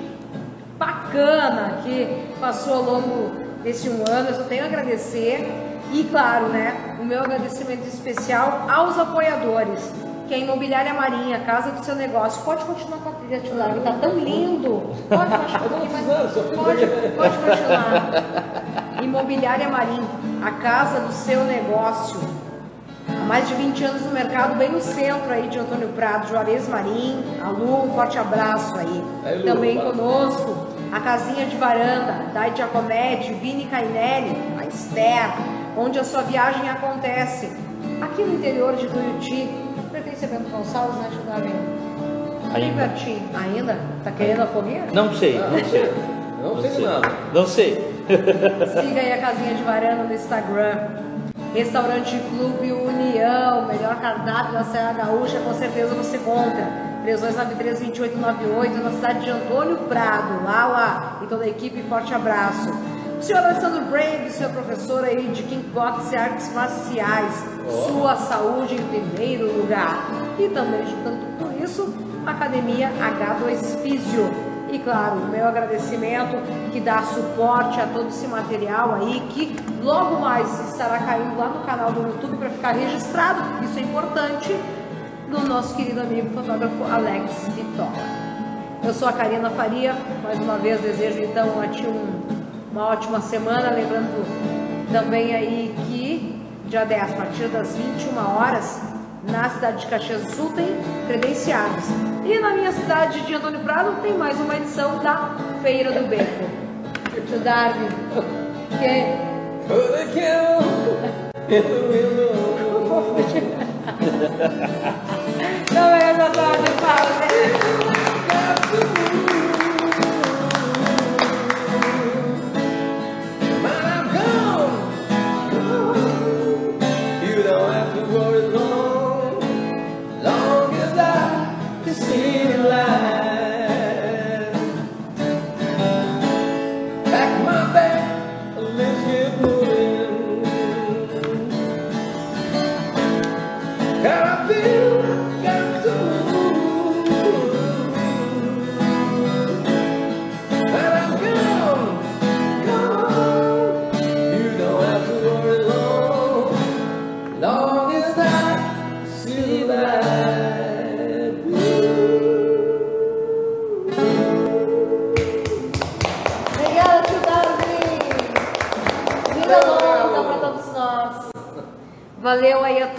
bacana que passou ao longo desse um ano, eu só tenho a agradecer. E, claro, né, o meu agradecimento especial aos apoiadores, que é a Imobiliária Marinha, Casa do Seu Negócio. Pode continuar com a trilha, Largo, tá tão lindo. Pode baixar um pouquinho mais. Não, só fiz Pode, pode continuar. Imobiliária Marim, a casa do seu negócio. mais de 20 anos no mercado, bem no centro aí de Antônio Prado, Juarez Marim, a Lu, um forte abraço aí. Lu, Também conosco, a Casinha de Varanda, Dai Giacometti, Vini Cainelli, a Esther, onde a sua viagem acontece. Aqui no interior de Tuiuti, pertence a Bento Gonçalves, né, Tio Davi? Bem Ainda. pertinho. Ainda? Tá querendo a fogueira? Não sei, Ah, não sei. Não sei de nada. Não sei. Siga aí a Casinha de Varanda no Instagram. Restaurante Clube União, melhor cardápio da Serra Gaúcha, com certeza você compra. 3293-2898, na cidade de Antônio Prado. Lá, lá. E toda a equipe, forte abraço. Senhor Alessandro Brave, seu professor aí de Kickbox e artes marciais. Sua saúde em primeiro lugar. E também, juntando tudo isso, Academia H2 Físio. E claro, o meu agradecimento que dá suporte a todo esse material aí, que logo mais estará caindo lá no canal do YouTube para ficar registrado, isso é importante, do nosso querido amigo fotógrafo Alex Vitola. Eu sou a Karina Faria, mais uma vez desejo então a ti um- uma ótima semana, lembrando também aí que dia 10, a partir das 21 horas, na cidade de Caxias do Sul tem credenciados. E na minha cidade de Antônio Prado tem mais uma edição da Feira do Beco. Tio Darwin, que Put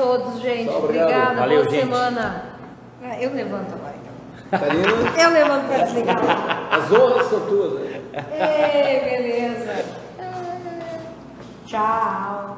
todos, gente. Obrigado. Obrigada, Valeu, boa gente. semana. Ah, Eu levanto agora. então. Karina, Eu levanto para desligar. as honras são tuas. Né? Ei, beleza. Tchau.